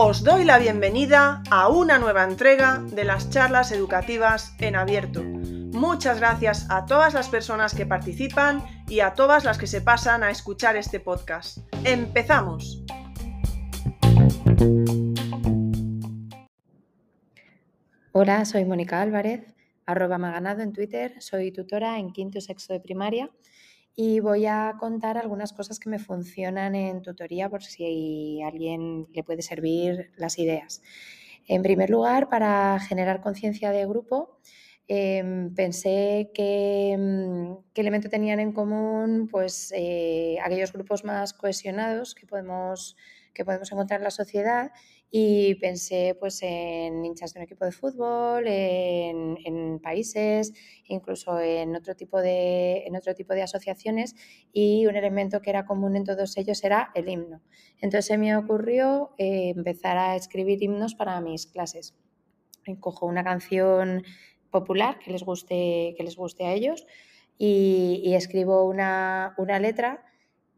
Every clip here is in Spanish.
Os doy la bienvenida a una nueva entrega de las charlas educativas en abierto. Muchas gracias a todas las personas que participan y a todas las que se pasan a escuchar este podcast. ¡Empezamos! Hola, soy Mónica Álvarez, arroba maganado en Twitter, soy tutora en quinto y sexto de primaria y voy a contar algunas cosas que me funcionan en tutoría por si a alguien le puede servir las ideas. En primer lugar, para generar conciencia de grupo, em, pensé que, mm, qué elemento tenían en común pues, eh, aquellos grupos más cohesionados que podemos, que podemos encontrar en la sociedad y pensé pues en hinchas de un equipo de fútbol, en, países, incluso en otro, tipo de, en otro tipo de asociaciones y un elemento que era común en todos ellos era el himno. Entonces se me ocurrió eh, empezar a escribir himnos para mis clases. Cojo una canción popular que les guste, que les guste a ellos y, escribo una, una letra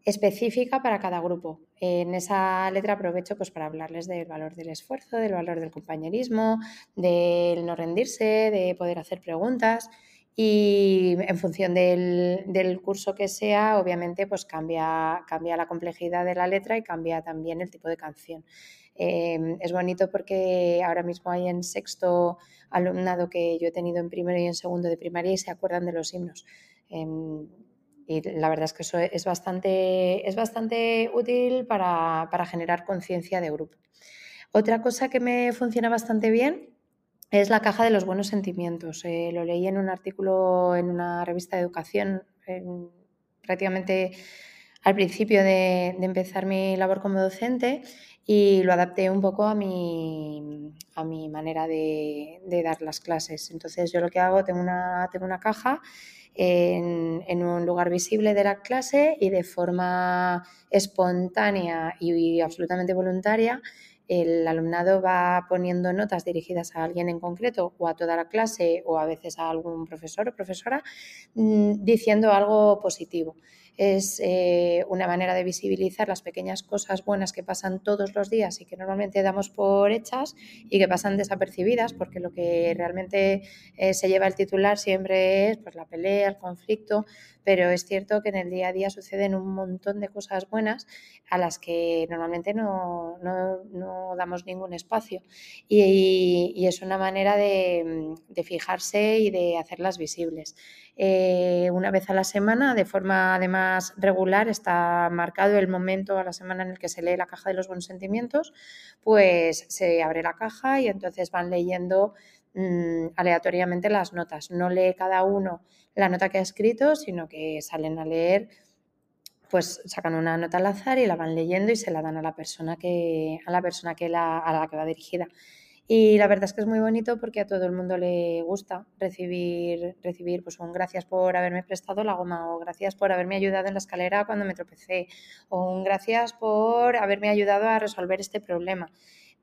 específica para cada grupo. En esa letra aprovecho pues, para hablarles del valor del esfuerzo, del valor del compañerismo, del no rendirse, de poder hacer preguntas y en función del, curso que sea, obviamente pues cambia, cambia la complejidad de la letra y cambia también el tipo de canción. Em, es bonito porque ahora mismo hay en sexto alumnado que yo he tenido en primero y en segundo de primaria y se acuerdan de los himnos. Em, y la verdad es que eso es bastante, es bastante útil para, generar conciencia de grupo. Otra cosa que me funciona bastante bien es la caja de los buenos sentimientos. Eh, lo leí en un artículo en una revista de educación prácticamente al principio de, empezar mi labor como docente y lo adapté un poco a mi, a mi manera de, de, dar las clases. Entonces yo lo que hago, tengo una, tengo una caja en, un lugar visible de la clase y de forma espontánea y, absolutamente voluntaria el alumnado va poniendo notas dirigidas a alguien en concreto o a toda la clase o a veces a algún profesor o profesora mm, diciendo algo positivo es eh, una manera de visibilizar las pequeñas cosas buenas que pasan todos los días y que normalmente damos por hechas y que pasan desapercibidas, porque lo que realmente eh, se lleva el titular siempre es pues, la pelea, el conflicto, pero es cierto que en el día a día suceden un montón de cosas buenas a las que normalmente no, damos ningún espacio. Y, es una manera de, fijarse y de hacerlas visibles. Eh, una vez a la semana, de forma además regular, está marcado el momento a la semana en el que se lee la caja de los buenos sentimientos, pues se abre la caja y entonces van leyendo mm, aleatoriamente las notas. No lee cada uno la nota que ha escrito, sino que salen a leer, pues sacan una nota al azar y la van leyendo y se la dan a la persona que, a la persona que la, a la que va dirigida. Y la verdad es que es muy bonito porque a todo el mundo le gusta recibir, recibir pues un gracias por haberme prestado la goma o gracias por haberme ayudado en la escalera cuando me tropecé o un gracias por haberme ayudado a resolver este problema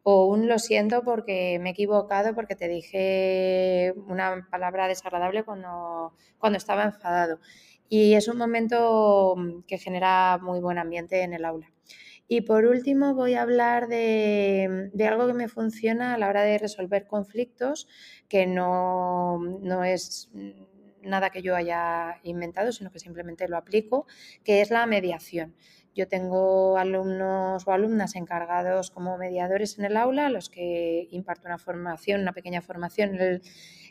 o un lo siento porque me he equivocado porque te dije una palabra desagradable cuando, cuando estaba enfadado. Y es un momento que genera muy buen ambiente en el aula. Y por último voy a hablar de, algo que me funciona a la hora de resolver conflictos, que no, no es nada que yo haya inventado, sino que simplemente lo aplico, que es la mediación. Yo tengo alumnos o alumnas encargados como mediadores en el aula, los que imparto una formación, una pequeña formación.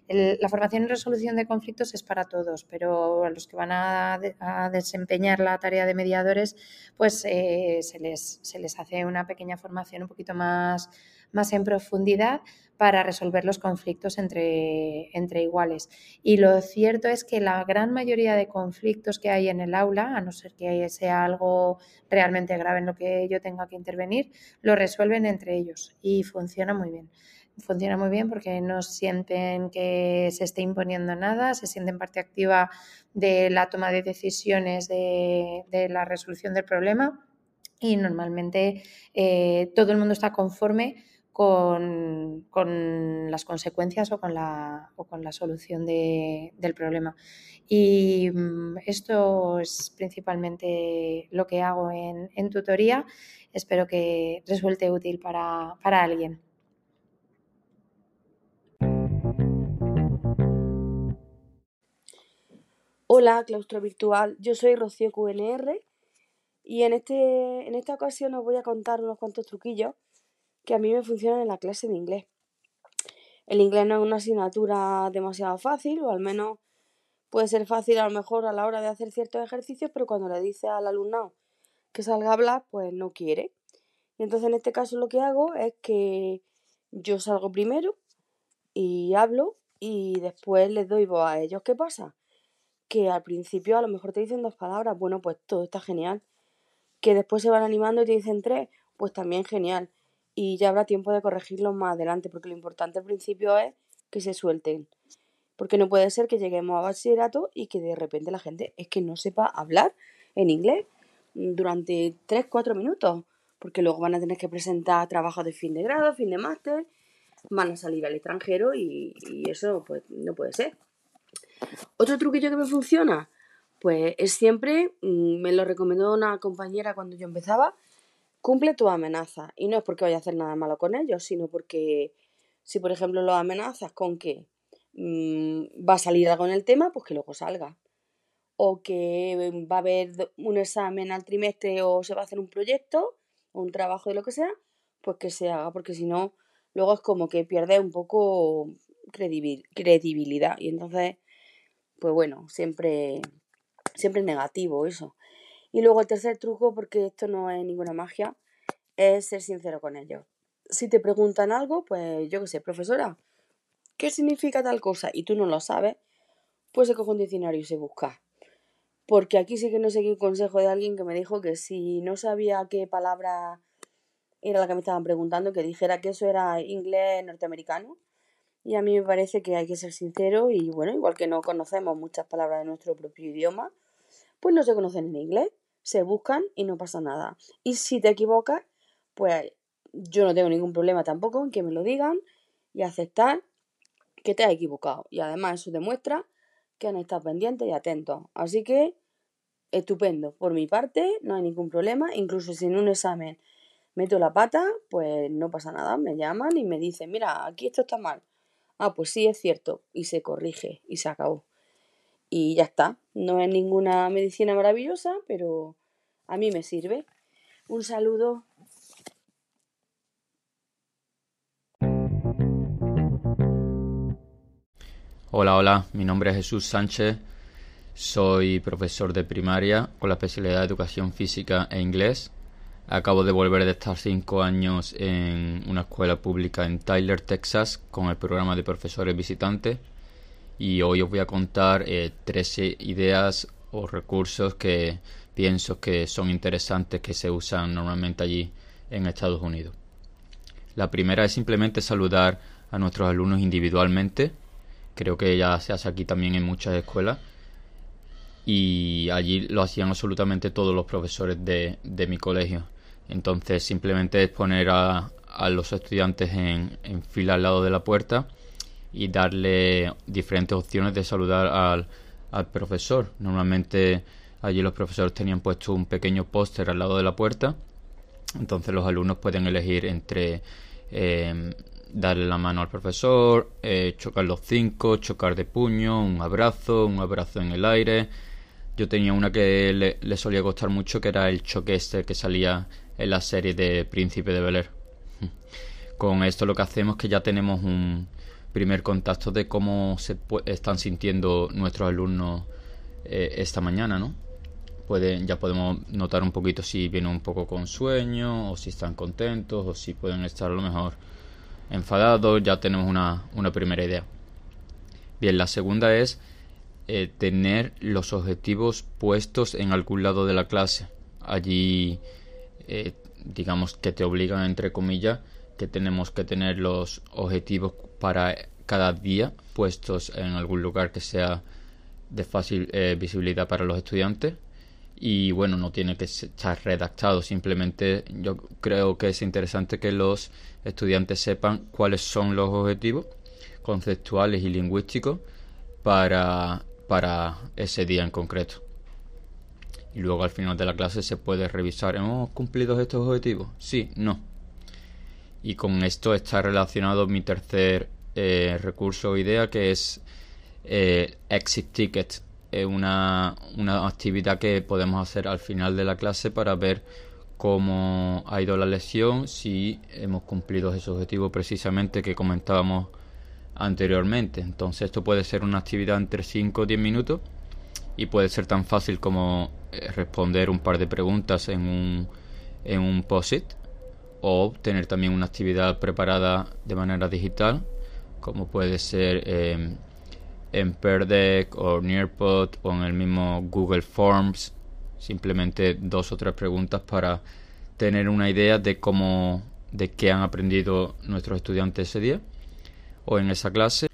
La formación en resolución de conflictos es para todos, pero a los que van a, desempeñar la tarea de mediadores, pues eh, se, les, se les hace una pequeña formación un poquito más, más en profundidad para resolver los conflictos entre, entre iguales. Y lo cierto es que la gran mayoría de conflictos que hay en el aula, a no ser que sea algo realmente grave en lo que yo tenga que intervenir, lo resuelven entre ellos y funciona muy bien. Funciona muy bien porque no sienten que se esté imponiendo nada, se sienten parte activa de la toma de decisiones de, la resolución del problema y normalmente eh, todo el mundo está conforme con, las consecuencias o con la, solución del problema. Y mm, esto es principalmente lo que hago en, tutoría. Espero que resulte útil para alguien. Hola, claustro virtual. Yo soy Rocío QNR y en, este, en esta ocasión os voy a contar unos cuantos truquillos que a mí me funcionan en la clase de inglés. El inglés no es una asignatura demasiado fácil, o al menos puede ser fácil a lo mejor a la hora de hacer ciertos ejercicios, pero cuando le dice al alumnado que salga a hablar, pues no quiere. Y entonces en este caso lo que hago es que yo salgo primero y hablo y después les doy voz a ellos. ¿Qué pasa? Que al principio a lo mejor te dicen dos palabras, bueno, pues todo está genial. Que después se van animando y te dicen tres, pues también genial y ya habrá tiempo de corregirlo más adelante, porque lo importante al principio es que se suelten. Porque no puede ser que lleguemos a bachillerato y que de repente la gente es que no sepa hablar en inglés durante 3-4 minutos, porque luego van a tener que presentar trabajos de fin de grado, fin de máster, van a salir al extranjero y, y eso pues no puede ser. Otro truquillo que me funciona, pues es siempre, mm, me lo recomendó una compañera cuando yo empezaba, cumple tu amenaza. Y no es porque vaya a hacer nada malo con ellos, sino porque si, por ejemplo, lo amenazas con que mm, va a salir algo en el tema, pues que luego salga. O que va a haber un examen al trimestre o se va a hacer un proyecto o un trabajo de lo que sea, pues que se haga, porque si no, luego es como que pierde un poco credibilidad. Y entonces, pues bueno, siempre, siempre negativo eso. Y luego el tercer truco, porque esto no es ninguna magia, es ser sincero con ellos. Si te preguntan algo, pues yo qué sé, profesora, ¿qué significa tal cosa? Y tú no lo sabes, pues se coge un diccionario y se busca. Porque aquí sí que no seguí un consejo de alguien que me dijo que si no sabía qué palabra era la que me estaban preguntando, que dijera que eso era inglés norteamericano. Y a mí me parece que hay que ser sincero y bueno, igual que no conocemos muchas palabras de nuestro propio idioma, pues no se conocen en inglés se buscan y no pasa nada. Y si te equivocas, pues yo no tengo ningún problema tampoco en que me lo digan y aceptar que te has equivocado. Y además eso demuestra que han estado pendientes y atentos. Así que, estupendo. Por mi parte, no hay ningún problema. Incluso si en un examen meto la pata, pues no pasa nada. Me llaman y me dicen, mira, aquí esto está mal. Ah, pues sí, es cierto. Y se corrige y se acabó y ya está. No es ninguna medicina maravillosa, pero a mí me sirve. Un saludo. Hola, hola, mi nombre es Jesús Sánchez, soy profesor de primaria con la especialidad de educación física e inglés. Acabo de volver de estar cinco años en una escuela pública en Tyler, Texas, con el programa de profesores visitantes y hoy os voy a contar 13 eh, ideas o recursos que pienso que son interesantes que se usan normalmente allí en Estados Unidos. La primera es simplemente saludar a nuestros alumnos individualmente. Creo que ya se hace aquí también en muchas escuelas. Y allí lo hacían absolutamente todos los profesores de, mi colegio. Entonces simplemente es poner a, los estudiantes en, en fila al lado de la puerta y darle diferentes opciones de saludar al, al profesor. Normalmente allí los profesores tenían puesto un pequeño póster al lado de la puerta, entonces los alumnos pueden elegir entre em, darle la mano al profesor, eh, chocar los cinco, chocar de puño, un abrazo, un abrazo en el aire. Yo tenía una que le, le solía costar mucho, que era el choque este que salía en la serie de Príncipe de Bel Air. Con esto lo que hacemos es que ya tenemos un, primer contacto de cómo se están sintiendo nuestros alumnos eh, esta mañana, ¿no? Pueden, ya podemos notar un poquito si vienen un poco con sueño, o si están contentos, o si pueden estar a lo mejor enfadados, ya tenemos una, primera idea. Bien, la segunda es eh, tener los objetivos puestos en algún lado de la clase. Allí, eh, digamos que te obligan, entre comillas, que tenemos que tener los objetivos para cada día puestos en algún lugar que sea de fácil eh, visibilidad para los estudiantes y bueno, no tiene que estar redactado, simplemente yo creo que es interesante que los estudiantes sepan cuáles son los objetivos conceptuales y lingüísticos para, para ese día en concreto. Y luego al final de la clase se puede revisar, ¿hemos cumplido estos objetivos? Sí, no. Y con esto está relacionado mi tercer eh, recurso o idea que es eh, Exit Ticket es una, una actividad que podemos hacer al final de la clase para ver cómo ha ido la lección, si hemos cumplido esos objetivos precisamente que comentábamos anteriormente. Entonces esto puede ser una actividad entre 5 o 10 minutos y puede ser tan fácil como eh, responder un par de preguntas en un, en un post-it o tener también una actividad preparada de manera digital como puede ser eh, en Perdeck o Nearpod o en el mismo Google Forms. Simplemente dos o tres preguntas para tener una idea de cómo, de qué han aprendido nuestros estudiantes ese día o en esa clase.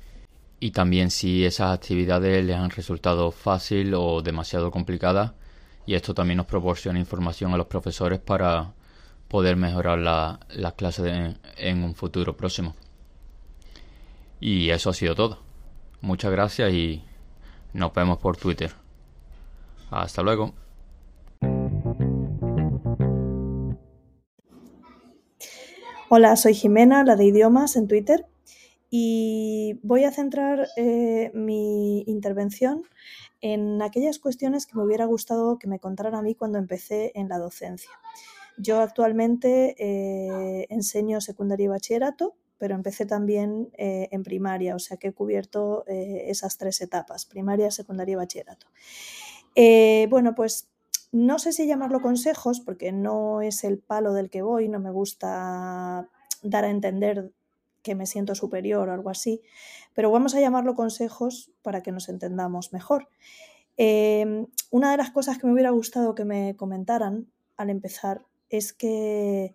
Y también si esas actividades les han resultado fácil o demasiado complicadas. Y esto también nos proporciona información a los profesores para poder mejorar las la clases en un futuro próximo. Y eso ha sido todo. Muchas gracias y nos vemos por Twitter. Hasta luego. Hola, soy Jimena, la de idiomas en Twitter, y voy a centrar eh, mi intervención en aquellas cuestiones que me hubiera gustado que me contaran a mí cuando empecé en la docencia. Yo actualmente eh, enseño secundaria y bachillerato pero empecé también eh, en primaria, o sea que he cubierto esas tres etapas, primaria, secundaria y bachillerato. Bueno, pues no sé si llamarlo consejos, porque no es el palo del que voy, no me gusta dar a entender que me siento superior o algo así, pero vamos a llamarlo consejos para que nos entendamos mejor. una de las cosas que me hubiera gustado que me comentaran al empezar es que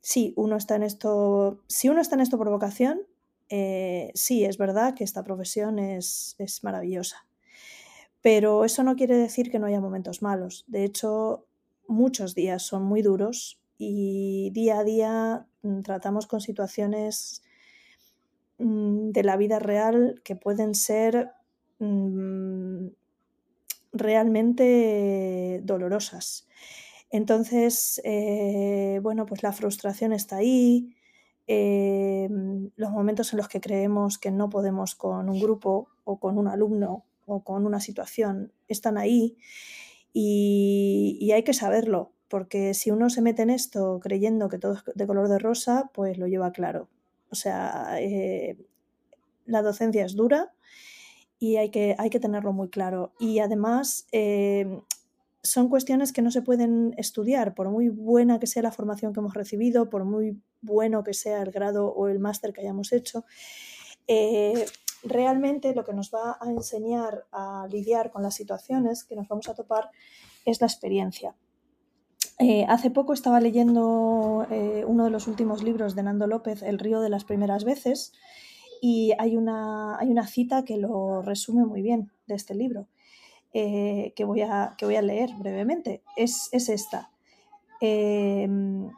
sí, uno está en esto, si uno está en esto por vocación, eh, sí, es verdad que esta profesión es, es maravillosa. Pero eso no quiere decir que no haya momentos malos. De hecho, muchos días son muy duros y día a día tratamos con situaciones mm, de la vida real que pueden ser mm, realmente dolorosas. Entonces, eh, bueno, pues la frustración está ahí, eh, los momentos en los que creemos que no podemos con un grupo o con un alumno o con una situación están ahí y, hay que saberlo, porque si uno se mete en esto creyendo que todo es de color de rosa, pues lo lleva claro. O sea, eh, la docencia es dura y hay que, hay que tenerlo muy claro. Y además, son cuestiones que no se pueden estudiar, por muy buena que sea la formación que hemos recibido, por muy bueno que sea el grado o el máster que hayamos hecho. Eh, realmente lo que nos va a enseñar a lidiar con las situaciones que nos vamos a topar es la experiencia. Eh, hace poco estaba leyendo eh, uno de los últimos libros de Nando López, El río de las primeras veces, y hay una, hay una cita que lo resume muy bien de este libro. Eh, que, voy a, que voy a leer brevemente. Es, esta. Em,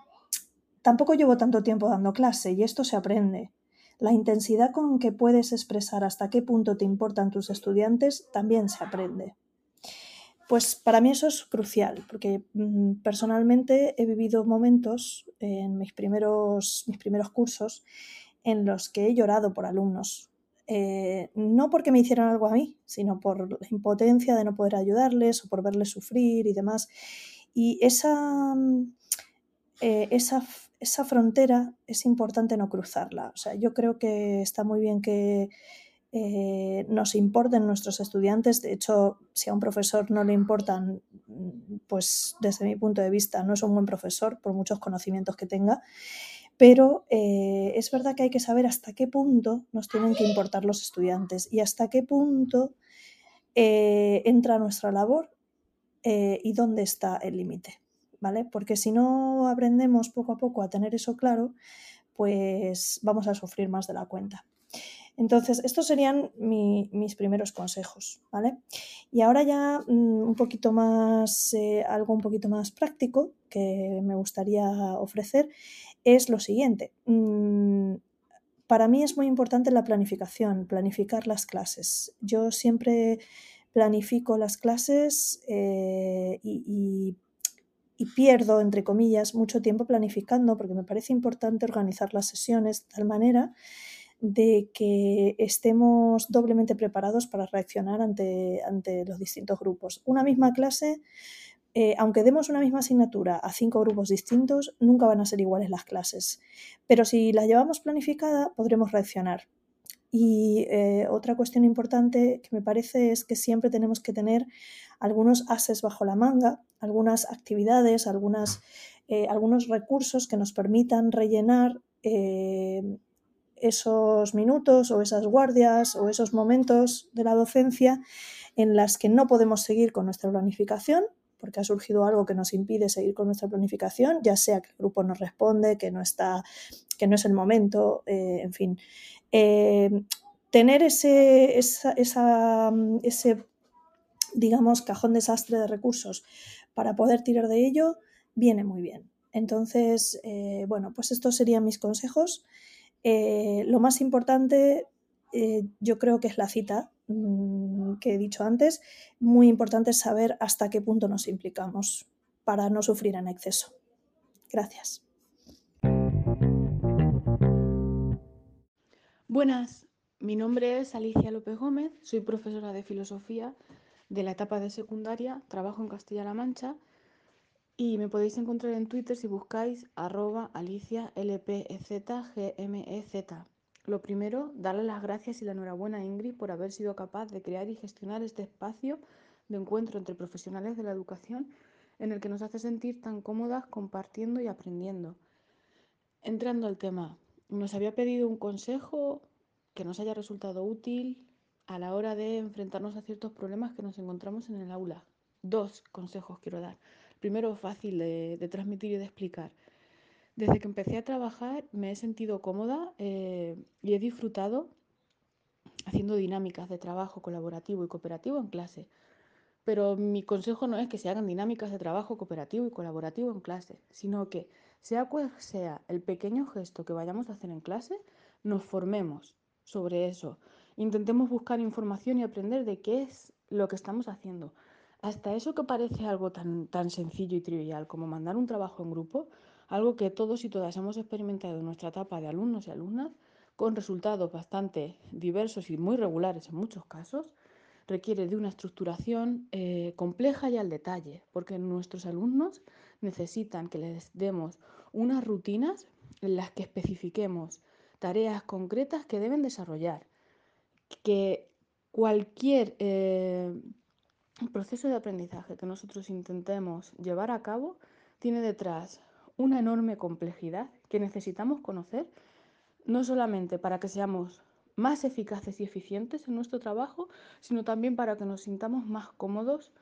tampoco llevo tanto tiempo dando clase y esto se aprende. La intensidad con que puedes expresar hasta qué punto te importan tus estudiantes también se aprende. Pues para mí eso es crucial, porque mm, personalmente he vivido momentos en mis primeros, mis primeros cursos en los que he llorado por alumnos, eh, no porque me hicieran algo a mí, sino por la impotencia de no poder ayudarles o por verles sufrir y demás. Y esa, mm, eh, esa, esa frontera es importante no cruzarla. O sea, yo creo que está muy bien que eh, nos importen nuestros estudiantes. De hecho, si a un profesor no le importan, pues desde mi punto de vista no es un buen profesor, por muchos conocimientos que tenga. Pero eh, es verdad que hay que saber hasta qué punto nos tienen que importar los estudiantes y hasta qué punto eh, entra nuestra labor y dónde está el límite, ¿vale? Porque si no aprendemos poco a poco a tener eso claro, pues vamos a sufrir más de la cuenta. Entonces, estos serían mis primeros consejos, ¿vale? Y ahora ya mm, un poquito más, eh, algo un poquito más práctico que me gustaría ofrecer es lo siguiente. Mm, para mí es muy importante la planificación, planificar las clases. Yo siempre planifico las clases eh, y, pierdo, entre comillas, mucho tiempo planificando porque me parece importante organizar las sesiones de tal manera de que estemos doblemente preparados para reaccionar ante, ante los distintos grupos. Una misma clase eh, aunque demos una misma asignatura a cinco grupos distintos, nunca van a ser iguales las clases. Pero si las llevamos planificada, podremos reaccionar. Y eh, otra cuestión importante que me parece es que siempre tenemos que tener algunos ases bajo la manga, algunas actividades, algunas, eh, algunos recursos que nos permitan rellenar esos minutos o esas guardias o esos momentos de la docencia en las que no podemos seguir con nuestra planificación porque ha surgido algo que nos impide seguir con nuestra planificación, ya sea que el grupo no responde, que no está, que no es el momento, eh, en fin. Eh, tener ese, ese, digamos, cajón desastre de recursos para poder tirar de ello, viene muy bien. Entonces, eh, bueno, pues estos serían mis consejos. Lo más importante, yo creo que es la cita, Mm, que he dicho antes, muy importante saber hasta qué punto nos implicamos para no sufrir en exceso. Gracias. Buenas, mi nombre es Alicia López Gómez, soy profesora de filosofía de la etapa de secundaria, trabajo en Castilla-La Mancha y me podéis encontrar en Twitter si buscáis arroba alicia lpezgmez. Lo primero, darle las gracias y la enhorabuena a Ingrid por haber sido capaz de crear y gestionar este espacio de encuentro entre profesionales de la educación en el que nos hace sentir tan cómodas compartiendo y aprendiendo. Entrando al tema, nos había pedido un consejo que nos haya resultado útil a la hora de enfrentarnos a ciertos problemas que nos encontramos en el aula. Dos consejos quiero dar. Primero, fácil de, transmitir y de explicar. Desde que empecé a trabajar me he sentido cómoda eh, y he disfrutado haciendo dinámicas de trabajo colaborativo y cooperativo en clase. Pero mi consejo no es que se hagan dinámicas de trabajo cooperativo y colaborativo en clase, sino que sea cual sea el pequeño gesto que vayamos a hacer en clase, nos formemos sobre eso. Intentemos buscar información y aprender de qué es lo que estamos haciendo. Hasta eso que parece algo tan, tan sencillo y trivial como mandar un trabajo en grupo, algo que todos y todas hemos experimentado en nuestra etapa de alumnos y alumnas, con resultados bastante diversos y muy regulares en muchos casos, requiere de una estructuración eh, compleja y al detalle, porque nuestros alumnos necesitan que les demos unas rutinas en las que especifiquemos tareas concretas que deben desarrollar, que cualquier eh, proceso de aprendizaje que nosotros intentemos llevar a cabo tiene detrás una enorme complejidad que necesitamos conocer, no solamente para que seamos más eficaces y eficientes en nuestro trabajo, sino también para que nos sintamos más cómodos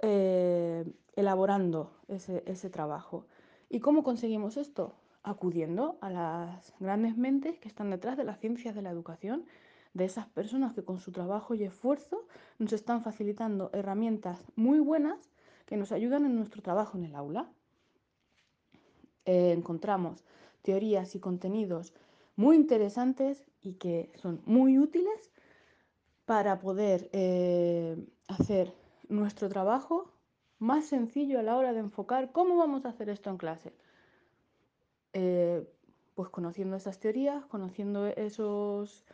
eh, elaborando ese, ese trabajo. ¿Y cómo conseguimos esto? Acudiendo a las grandes mentes que están detrás de las ciencias de la educación, de esas personas que con su trabajo y esfuerzo nos están facilitando herramientas muy buenas que nos ayudan en nuestro trabajo en el aula. Eh, encontramos teorías y contenidos muy interesantes y que son muy útiles para poder eh, hacer nuestro trabajo más sencillo a la hora de enfocar cómo vamos a hacer esto en clase. Eh, pues conociendo esas teorías, conociendo esos,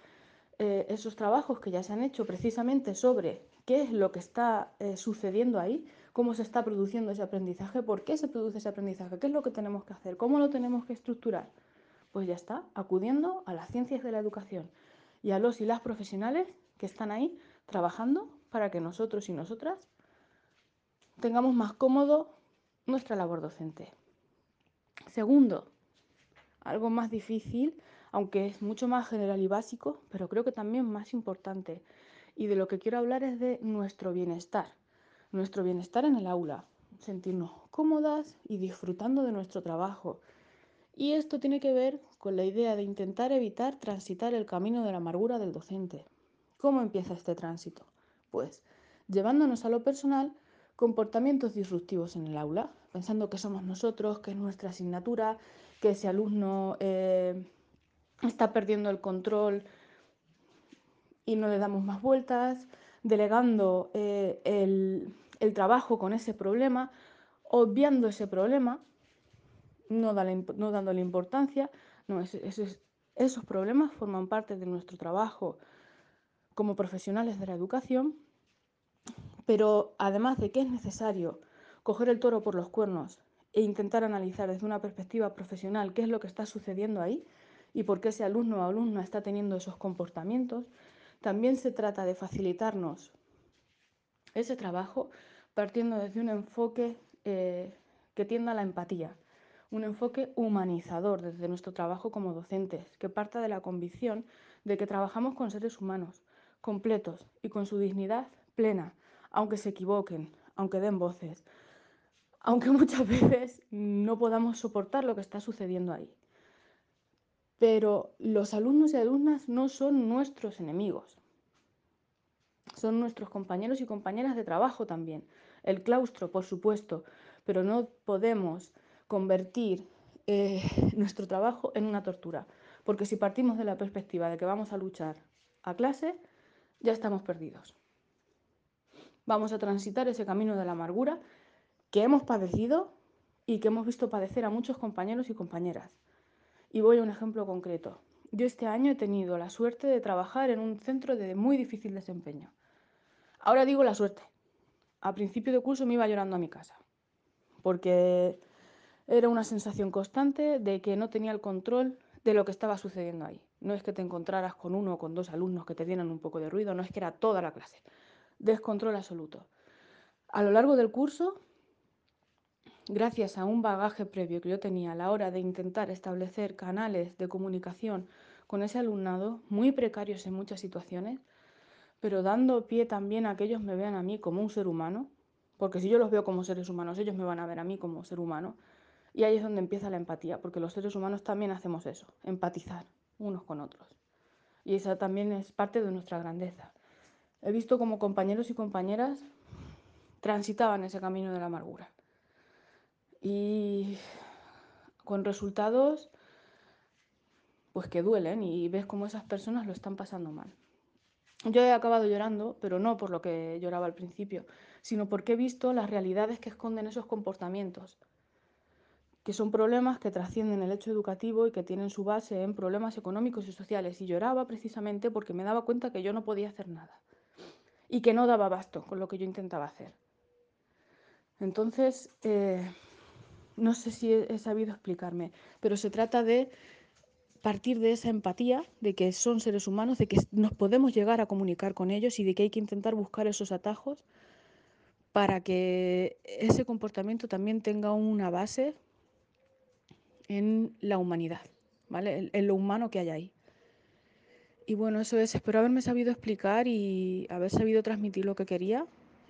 esos trabajos que ya se han hecho precisamente sobre qué es lo que está sucediendo ahí, cómo se está produciendo ese aprendizaje, por qué se produce ese aprendizaje, qué es lo que tenemos que hacer, cómo lo tenemos que estructurar. Pues ya está, acudiendo a las ciencias de la educación y a los y las profesionales que están ahí trabajando para que nosotros y nosotras tengamos más cómodo nuestra labor docente. Segundo, algo más difícil, aunque es mucho más general y básico, pero creo que también más importante. Y de lo que quiero hablar es de nuestro bienestar nuestro bienestar en el aula, sentirnos cómodas y disfrutando de nuestro trabajo. Y esto tiene que ver con la idea de intentar evitar transitar el camino de la amargura del docente. ¿Cómo empieza este tránsito? Pues llevándonos a lo personal comportamientos disruptivos en el aula, pensando que somos nosotros, que es nuestra asignatura, que ese alumno eh, está perdiendo el control y no le damos más vueltas, delegando eh, el, trabajo con ese problema, obviando ese problema, no, no dándole importancia. Esos problemas forman parte de nuestro trabajo como profesionales de la educación, pero además de que es necesario coger el toro por los cuernos e intentar analizar desde una perspectiva profesional qué es lo que está sucediendo ahí y por qué ese alumno o alumna está teniendo esos comportamientos, también se trata de facilitarnos ese trabajo partiendo desde un enfoque eh, que tienda a la empatía, un enfoque humanizador desde nuestro trabajo como docentes, que parta de la convicción de que trabajamos con seres humanos completos y con su dignidad plena, aunque se equivoquen, aunque den voces, aunque muchas veces no podamos soportar lo que está sucediendo ahí. Pero los alumnos y alumnas no son nuestros enemigos, son nuestros compañeros y compañeras de trabajo también. El claustro, por supuesto, pero no podemos convertir eh, nuestro trabajo en una tortura, porque si partimos de la perspectiva de que vamos a luchar a clase, ya estamos perdidos. Vamos a transitar ese camino de la amargura que hemos padecido y que hemos visto padecer a muchos compañeros y compañeras. Y voy a un ejemplo concreto. Yo este año he tenido la suerte de trabajar en un centro de muy difícil desempeño. Ahora digo la suerte. A principio de curso me iba llorando a mi casa, porque era una sensación constante de que no tenía el control de lo que estaba sucediendo ahí. No es que te encontraras con uno o con dos alumnos que te dieran un poco de ruido, no es que era toda la clase. Descontrol absoluto. A lo largo del curso gracias a un bagaje previo que yo tenía a la hora de intentar establecer canales de comunicación con ese alumnado, muy precarios en muchas situaciones, pero dando pie también a que ellos me vean a mí como un ser humano, porque si yo los veo como seres humanos, ellos me van a ver a mí como ser humano, y ahí es donde empieza la empatía, porque los seres humanos también hacemos eso, empatizar unos con otros. Y esa también es parte de nuestra grandeza. He visto como compañeros y compañeras transitaban ese camino de la amargura y con resultados pues que duelen y ves cómo esas personas lo están pasando mal. Yo he acabado llorando, pero no por lo que lloraba al principio, sino porque he visto las realidades que esconden esos comportamientos, que son problemas que trascienden el hecho educativo y que tienen su base en problemas económicos y sociales. Y lloraba precisamente porque me daba cuenta que yo no podía hacer nada y que no daba basto con lo que yo intentaba hacer. Entonces, eh, no sé si he, sabido explicarme, pero se trata de partir de esa empatía, de que son seres humanos, de que nos podemos llegar a comunicar con ellos y de que hay que intentar buscar esos atajos para que ese comportamiento también tenga una base en la humanidad, ¿vale? En lo humano que hay ahí. Y bueno, eso es, espero haberme sabido explicar y haber sabido transmitir lo que quería.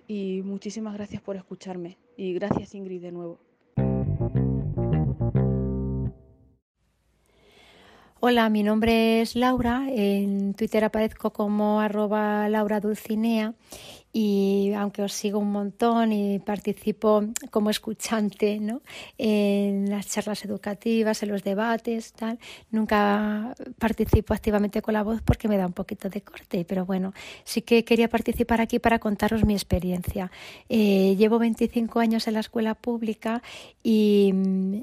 Y muchísimas gracias por escucharme. Y gracias Ingrid de nuevo. Hola, mi nombre es Laura. En Twitter aparezco como arroba Laura Dulcinea y aunque os sigo un montón y participo como escuchante ¿no? en las charlas educativas, en los debates, tal, nunca participo activamente con la voz porque me da un poquito de corte, pero bueno, sí que quería participar aquí para contaros mi experiencia. Eh, llevo 25 años en la escuela pública y mm,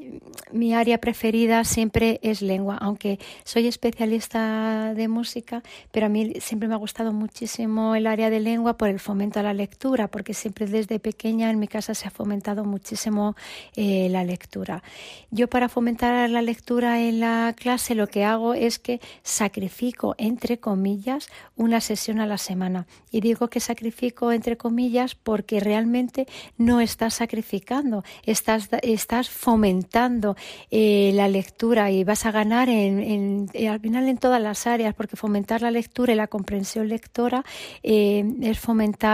mi área preferida siempre es lengua, aunque soy especialista de música, pero a mí siempre me ha gustado muchísimo el área de lengua por el fomento a la lectura, porque siempre desde pequeña en mi casa se ha fomentado muchísimo eh, la lectura. Yo para fomentar la lectura en la clase lo que hago es que sacrifico, entre comillas, una sesión a la semana. Y digo que sacrifico, entre comillas, porque realmente no estás sacrificando, estás, estás fomentando eh, la lectura y vas a ganar en, al final en todas las áreas, porque fomentar la lectura y la comprensión lectora eh, es fomentar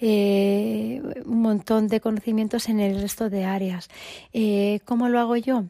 eh, un montón de conocimientos en el resto de áreas. Eh, ¿Cómo lo hago yo?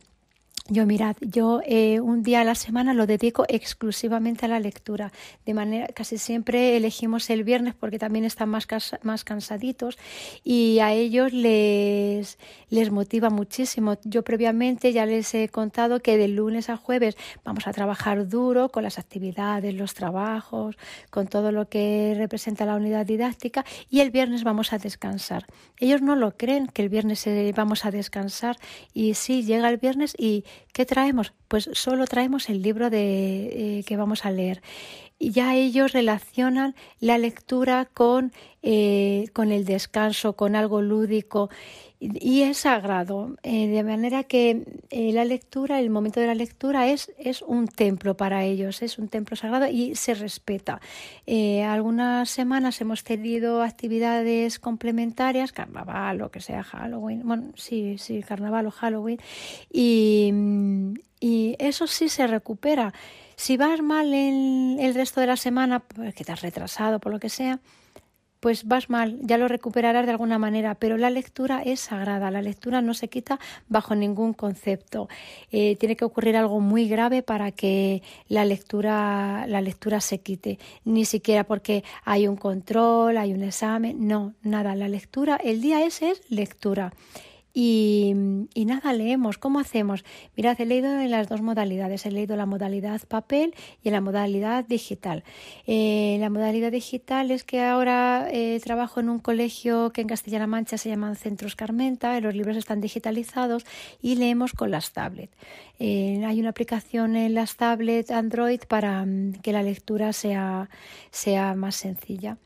Yo mirad, yo eh, un día a la semana lo dedico exclusivamente a la lectura. De manera, casi siempre elegimos el viernes porque también están más, más cansaditos y a ellos les, les motiva muchísimo. Yo previamente ya les he contado que de lunes a jueves vamos a trabajar duro con las actividades, los trabajos, con todo lo que representa la unidad didáctica y el viernes vamos a descansar. Ellos no lo creen que el viernes eh, vamos a descansar y sí, llega el viernes y ¿Qué traemos? Pues solo traemos el libro de, eh, que vamos a leer. Y ya ellos relacionan la lectura con, eh, con el descanso, con algo lúdico y es sagrado, eh, de manera que la lectura, el momento de la lectura es, es un templo para ellos, es un templo sagrado y se respeta. algunas semanas hemos tenido actividades complementarias, carnaval o que sea Halloween, bueno, sí, sí, carnaval o Halloween, y y eso sí se recupera. Si vas mal el resto de la semana, pues que te retrasado por lo que sea, pues vas mal, ya lo recuperarás de alguna manera, pero la lectura es sagrada, la lectura no se quita bajo ningún concepto. Eh, tiene que ocurrir algo muy grave para que la lectura, la lectura se quite, ni siquiera porque hay un control, hay un examen, no, nada, la lectura, el día ese es lectura. Y, nada, leemos. ¿Cómo hacemos? Mirad, he leído en las dos modalidades. He leído la modalidad papel y en la modalidad digital. Eh, la modalidad digital es que ahora eh, trabajo en un colegio que en Castilla-La Mancha se llaman Centros Carmenta. Los libros están digitalizados y leemos con las tablets. Eh, hay una aplicación en las tablets Android para mm, que la lectura sea, sea más sencilla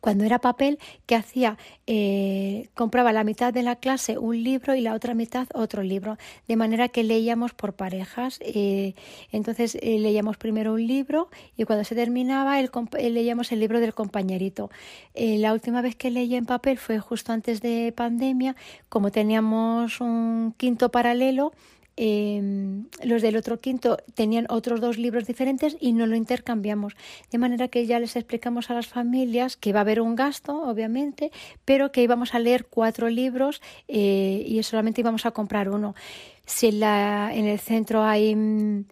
cuando era papel, ¿qué hacía? Eh, compraba la mitad de la clase un libro y la otra mitad otro libro, de manera que leíamos por parejas. Eh, entonces eh, leíamos primero un libro y cuando se terminaba el, leíamos el libro del compañerito. la última vez que leí en papel fue justo antes de pandemia, como teníamos un quinto paralelo, Em, los del otro quinto tenían otros dos libros diferentes y no lo intercambiamos. De manera que ya les explicamos a las familias que va a haber un gasto, obviamente, pero que íbamos a leer cuatro libros eh, y solamente íbamos a comprar uno. Si en, el centro hay mm,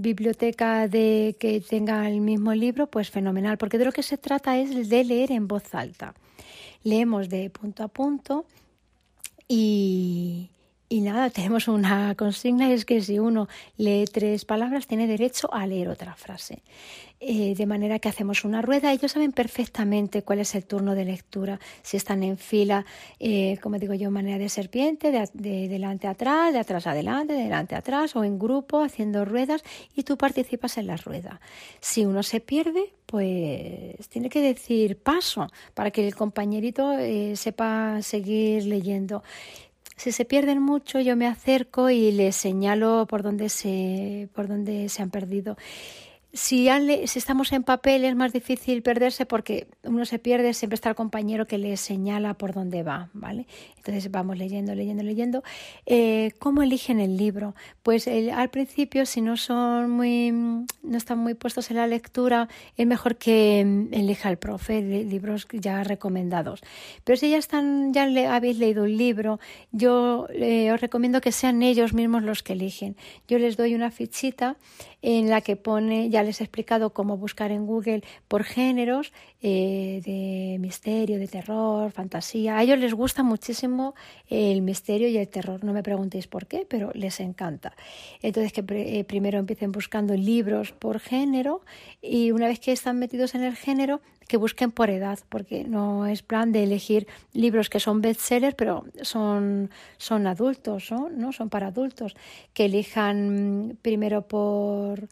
biblioteca de que tenga el mismo libro, pues fenomenal, porque de lo que se trata es de leer en voz alta. Leemos de punto a punto y, y nada, tenemos una consigna es que si uno lee tres palabras tiene derecho a leer otra frase. Eh, de manera que hacemos una rueda. Ellos saben perfectamente cuál es el turno de lectura, si están en fila, eh, como digo yo, manera de serpiente, de, de, delante a atrás, de atrás adelante, de delante a atrás o en grupo haciendo ruedas y tú participas en la rueda. Si uno se pierde, pues tiene que decir paso para que el compañerito eh, sepa seguir leyendo. Si se pierden mucho, yo me acerco y les señalo por dónde se, por dónde se han perdido. Si, si, estamos en papel es más difícil perderse porque uno se pierde, siempre está el compañero que le señala por dónde va, ¿vale? Entonces vamos leyendo, leyendo, leyendo. Eh, ¿Cómo eligen el libro? Pues al principio, si no son muy, no están muy puestos en la lectura, es mejor que mm, elija el profe libros ya recomendados. Pero si ya están, ya le, habéis leído un libro, yo eh, os recomiendo que sean ellos mismos los que eligen. Yo les doy una fichita en la que pone, ya les he explicado cómo buscar en Google por géneros eh, de misterio, de terror, fantasía. A ellos les gusta muchísimo el misterio y el terror. No me preguntéis por qué, pero les encanta. Entonces que eh, primero empiecen buscando libros por género y una vez que están metidos en el género, que busquen por edad, porque no es plan de elegir libros que son bestsellers, pero son, son adultos, ¿no? ¿no? Son para adultos, que elijan primero por,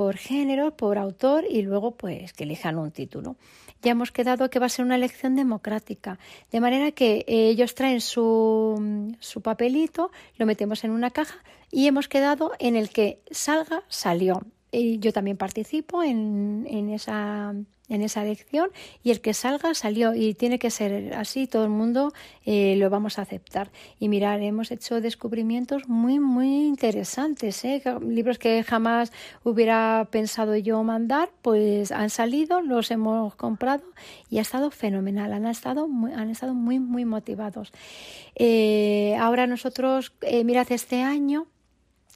por género, por autor y luego pues que elijan un título. Ya hemos quedado que va a ser una elección democrática, de manera que ellos traen su, su papelito, lo metemos en una caja y hemos quedado en el que salga, salió. Y yo también participo en, en esa en esa elección y el que salga salió y tiene que ser así, todo el mundo eh, lo vamos a aceptar. Y mirar, hemos hecho descubrimientos muy, muy interesantes, ¿eh? libros que jamás hubiera pensado yo mandar, pues han salido, los hemos comprado y ha estado fenomenal, han estado muy, han estado muy, muy motivados. Eh, ahora nosotros, mirad, este año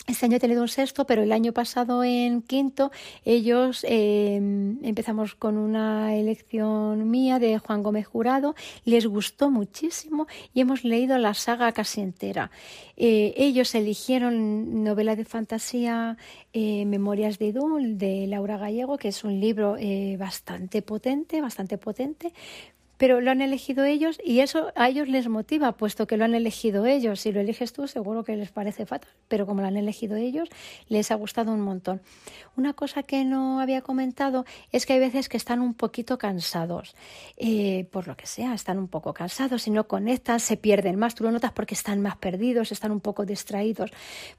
este año he tenido un sexto, pero el año pasado en quinto ellos em, empezamos con una elección mía de Juan Gómez Jurado, les gustó muchísimo y hemos leído la saga casi entera. Eh, ellos eligieron novela de fantasía eh, Memorias de Dul de Laura Gallego, que es un libro eh, bastante potente, bastante potente, pero lo han elegido ellos y eso a ellos les motiva, puesto que lo han elegido ellos. Si lo eliges tú, seguro que les parece fatal, pero como lo han elegido ellos, les ha gustado un montón. Una cosa que no había comentado es que hay veces que están un poquito cansados, eh, por lo que sea, están un poco cansados, si no conectan, se pierden más. Tú lo notas porque están más perdidos, están un poco distraídos.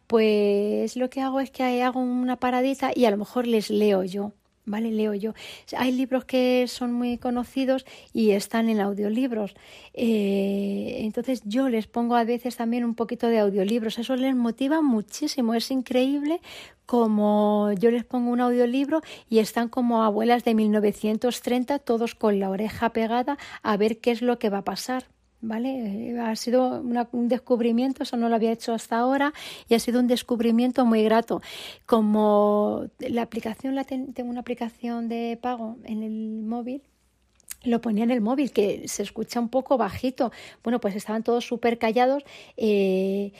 Pues lo que hago es que hago una paradita y a lo mejor les leo yo ¿vale? Leo yo. Hay libros que son muy conocidos y están en audiolibros. Eh, entonces yo les pongo a veces también un poquito de audiolibros. Eso les motiva muchísimo. Es increíble como yo les pongo un audiolibro y están como abuelas de 1930, todos con la oreja pegada a ver qué es lo que va a pasar. ¿Vale? Eh, ha sido un descubrimiento, eso no lo había hecho hasta ahora y ha sido un descubrimiento muy grato. Como la aplicación, la tengo una aplicación de pago en el móvil lo ponía en el móvil, que se escucha un poco bajito. Bueno, pues estaban todos súper callados. Eh,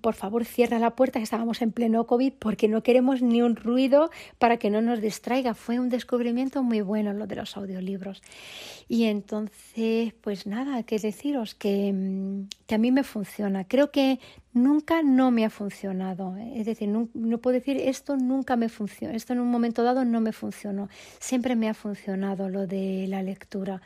por favor, cierra la puerta, que estábamos en pleno COVID, porque no queremos ni un ruido para que no nos distraiga. Fue un descubrimiento muy bueno lo de los audiolibros. Y entonces, pues nada, que deciros que, mm, que a mí me funciona. Creo que nunca no me ha funcionado. Es decir, no, puedo decir esto nunca me funcionó, esto en un momento dado no me funcionó. Siempre me ha funcionado lo de la lectura.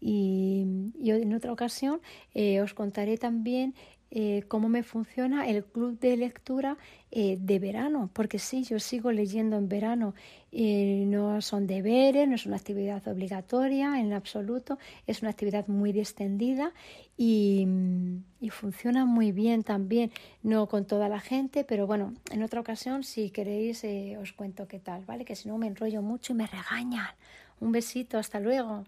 Y, en otra ocasión eh, os contaré también eh, cómo me funciona el club de lectura eh, de verano, porque sí, yo sigo leyendo en verano, no son deberes, no es una actividad obligatoria en absoluto, es una actividad muy distendida y, funciona muy bien también, no con toda la gente, pero bueno, en otra ocasión, si queréis, eh, os cuento qué tal, ¿vale? Que si no me enrollo mucho y me regañan. Un besito, hasta luego.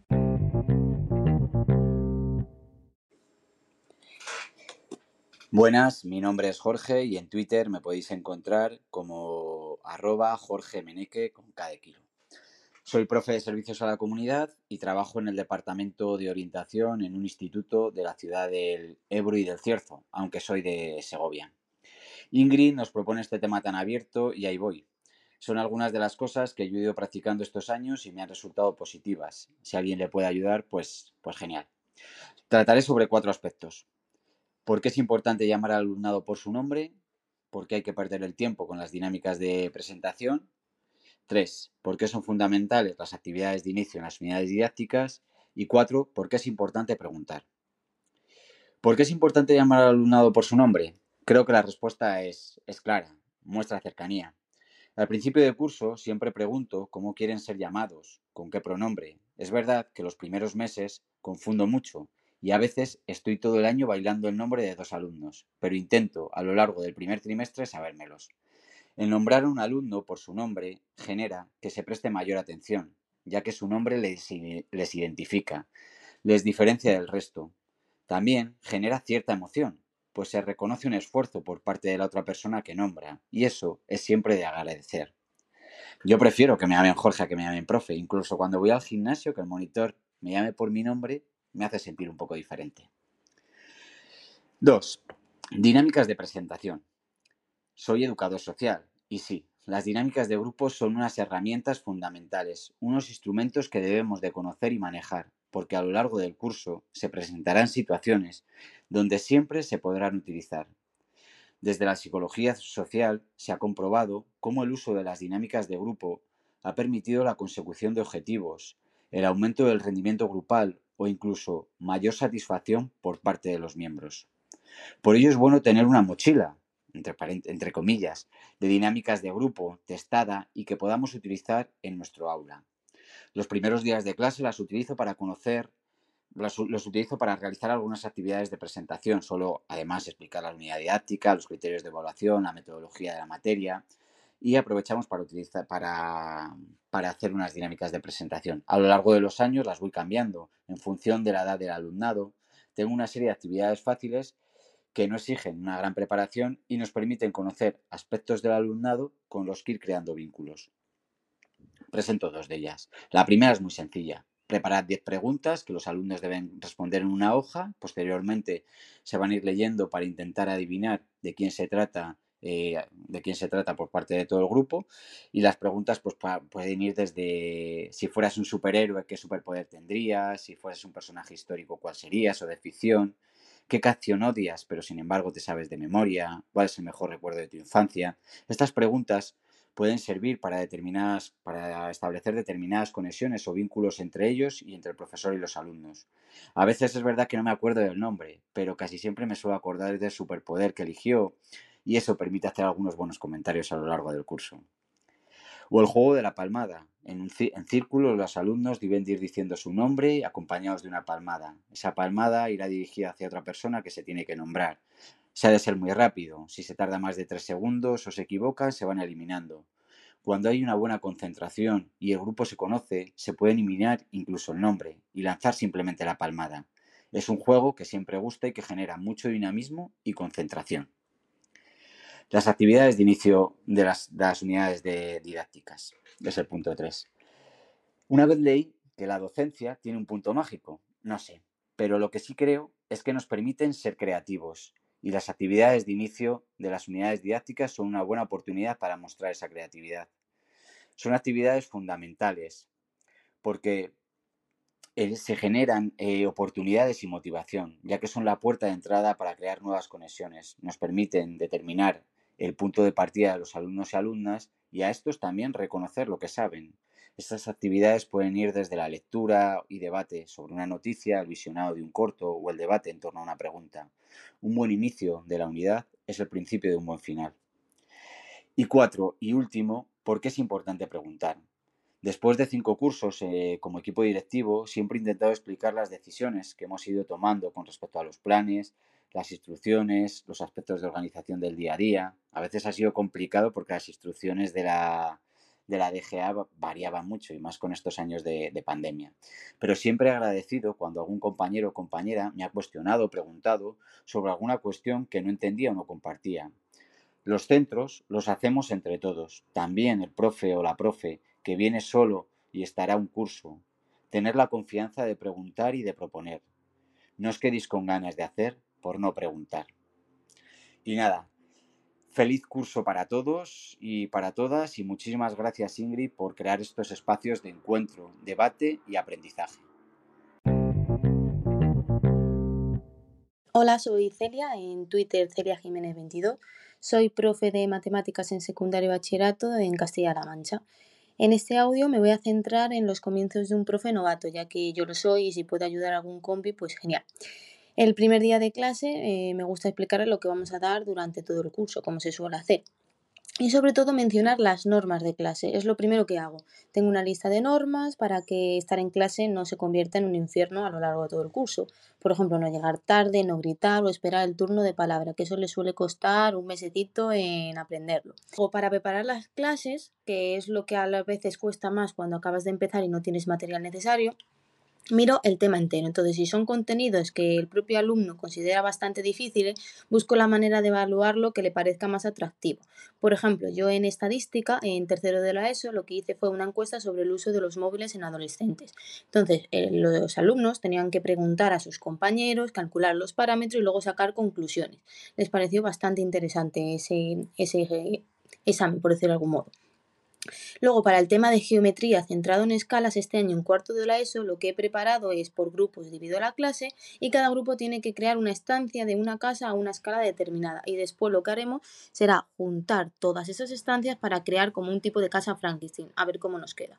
Buenas, mi nombre es Jorge y en Twitter me podéis encontrar como arroba Jorge Meneque con kilo. Soy profe de servicios a la comunidad y trabajo en el departamento de orientación en un instituto de la ciudad del Ebro y del Cierzo, aunque soy de Segovia. Ingrid nos propone este tema tan abierto y ahí voy. Son algunas de las cosas que yo he ido practicando estos años y me han resultado positivas. Si alguien le puede ayudar, pues, pues genial. Trataré sobre cuatro aspectos. ¿Por qué es importante llamar al alumnado por su nombre? ¿Por qué hay que perder el tiempo con las dinámicas de presentación? Tres, ¿por qué son fundamentales las actividades de inicio en las unidades didácticas? Y cuatro, ¿por qué es importante preguntar? ¿Por qué es importante llamar al alumnado por su nombre? Creo que la respuesta es, es clara, muestra cercanía. Al principio del curso siempre pregunto cómo quieren ser llamados, con qué pronombre. Es verdad que los primeros meses confundo mucho y a veces estoy todo el año bailando el nombre de dos alumnos, pero intento a lo largo del primer trimestre sabérmelos. El nombrar a un alumno por su nombre genera que se preste mayor atención, ya que su nombre les, identifica, les diferencia del resto. También genera cierta emoción, pues se reconoce un esfuerzo por parte de la otra persona que nombra, y eso es siempre de agradecer. Yo prefiero que me llamen Jorge a que me llamen profe, incluso cuando voy al gimnasio, que el monitor me llame por mi nombre, me hace sentir un poco diferente. 2. Dinámicas de presentación. Soy educador social y sí, las dinámicas de grupo son unas herramientas fundamentales, unos instrumentos que debemos de conocer y manejar, porque a lo largo del curso se presentarán situaciones donde siempre se podrán utilizar. Desde la psicología social se ha comprobado cómo el uso de las dinámicas de grupo ha permitido la consecución de objetivos, el aumento del rendimiento grupal o incluso mayor satisfacción por parte de los miembros. Por ello es bueno tener una mochila, entre, entre, comillas, de dinámicas de grupo testada y que podamos utilizar en nuestro aula. Los primeros días de clase las utilizo para conocer, los, los utilizo para realizar algunas actividades de presentación, solo además explicar la unidad didáctica, los criterios de evaluación, la metodología de la materia, y aprovechamos para, utilizar, para, para hacer unas dinámicas de presentación. A lo largo de los años las voy cambiando en función de la edad del alumnado. Tengo una serie de actividades fáciles que no exigen una gran preparación y nos permiten conocer aspectos del alumnado con los que ir creando vínculos. Presento dos de ellas. La primera es muy sencilla. Preparad 10 preguntas que los alumnos deben responder en una hoja. Posteriormente se van a ir leyendo para intentar adivinar de quién se trata eh, de quién se trata por parte de todo el grupo y las preguntas pues pueden ir desde si fueras un superhéroe qué superpoder tendrías si fueras un personaje histórico cuál serías o de ficción. Qué canción odias pero sin embargo te sabes de memoria cuál es el mejor recuerdo de tu infancia estas preguntas pueden servir para, determinadas, para establecer determinadas conexiones o vínculos entre ellos y entre el profesor y los alumnos. A veces es verdad que no me acuerdo del nombre, pero casi siempre me suelo acordar del superpoder que eligió y eso permite hacer algunos buenos comentarios a lo largo del curso. O el juego de la palmada. En, en círculo los alumnos deben ir diciendo su nombre acompañados de una palmada. Esa palmada irá dirigida hacia otra persona que se tiene que nombrar. Se ha de ser muy rápido. Si se tarda más de tres segundos o se equivocan, se van eliminando. Cuando hay una buena concentración y el grupo se conoce, se puede eliminar incluso el nombre y lanzar simplemente la palmada. Es un juego que siempre gusta y que genera mucho dinamismo y concentración. Las actividades de inicio de las, de las unidades de didácticas. Es el punto 3. Una vez leí que la docencia tiene un punto mágico. No sé. Pero lo que sí creo es que nos permiten ser creativos y las actividades de inicio de las unidades didácticas son una buena oportunidad para mostrar esa creatividad. Son actividades fundamentales porque eh, se generan eh, oportunidades y motivación, ya que son la puerta de entrada para crear nuevas conexiones. Nos permiten determinar el punto de partida de los alumnos y alumnas y a estos también reconocer lo que saben. Estas actividades pueden ir desde la lectura y debate sobre una noticia, el visionado de un corto o el debate en torno a una pregunta. Un buen inicio de la unidad es el principio de un buen final. Y cuatro, y último, ¿por qué es importante preguntar? Después de cinco cursos eh, como equipo directivo, siempre he intentado explicar las decisiones que hemos ido tomando con respecto a los planes, las instrucciones, los aspectos de organización del día a día. A veces ha sido complicado porque las instrucciones de la, de la DGA variaban mucho y más con estos años de, de, pandemia. Pero siempre he agradecido cuando algún compañero o compañera me ha cuestionado o preguntado sobre alguna cuestión que no entendía o no compartía. Los centros los hacemos entre todos, también el profe o la profe que viene solo y estará un curso. Tener la confianza de preguntar y de proponer. No os quedéis con ganas de hacer, por no preguntar. Y nada, feliz curso para todos y para todas y muchísimas gracias Ingrid por crear estos espacios de encuentro, debate y aprendizaje. Hola, soy Celia, en Twitter Celia Jiménez 22. Soy profe de matemáticas en secundario bachillerato en Castilla-La Mancha. En este audio me voy a centrar en los comienzos de un profe novato, ya que yo lo soy y si puedo ayudar a algún compi, pues genial. El primer día de clase eh, me gusta explicar lo que vamos a dar durante todo el curso, como se suele hacer. Y sobre todo mencionar las normas de clase. Es lo primero que hago. Tengo una lista de normas para que estar en clase no se convierta en un infierno a lo largo de todo el curso. Por ejemplo, no llegar tarde, no gritar o esperar el turno de palabra, que eso le suele costar un mesecito en aprenderlo. O para preparar las clases, que es lo que a veces cuesta más cuando acabas de empezar y no tienes material necesario, miro el tema entero. Entonces, si son contenidos que el propio alumno considera bastante difíciles, busco la manera de evaluarlo que le parezca más atractivo. Por ejemplo, yo en estadística, en tercero de la ESO, lo que hice fue una encuesta sobre el uso de los móviles en adolescentes. Entonces, eh, los alumnos tenían que preguntar a sus compañeros, calcular los parámetros y luego sacar conclusiones. Les pareció bastante interesante ese, ese examen, por decirlo de algún modo. Luego, para el tema de geometría centrado en escalas, este año en cuarto de la ESO lo que he preparado es por grupos dividido la clase y cada grupo tiene que crear una estancia de una casa a una escala determinada. Y después lo que haremos será juntar todas esas estancias para crear como un tipo de casa Frankenstein, a ver cómo nos queda.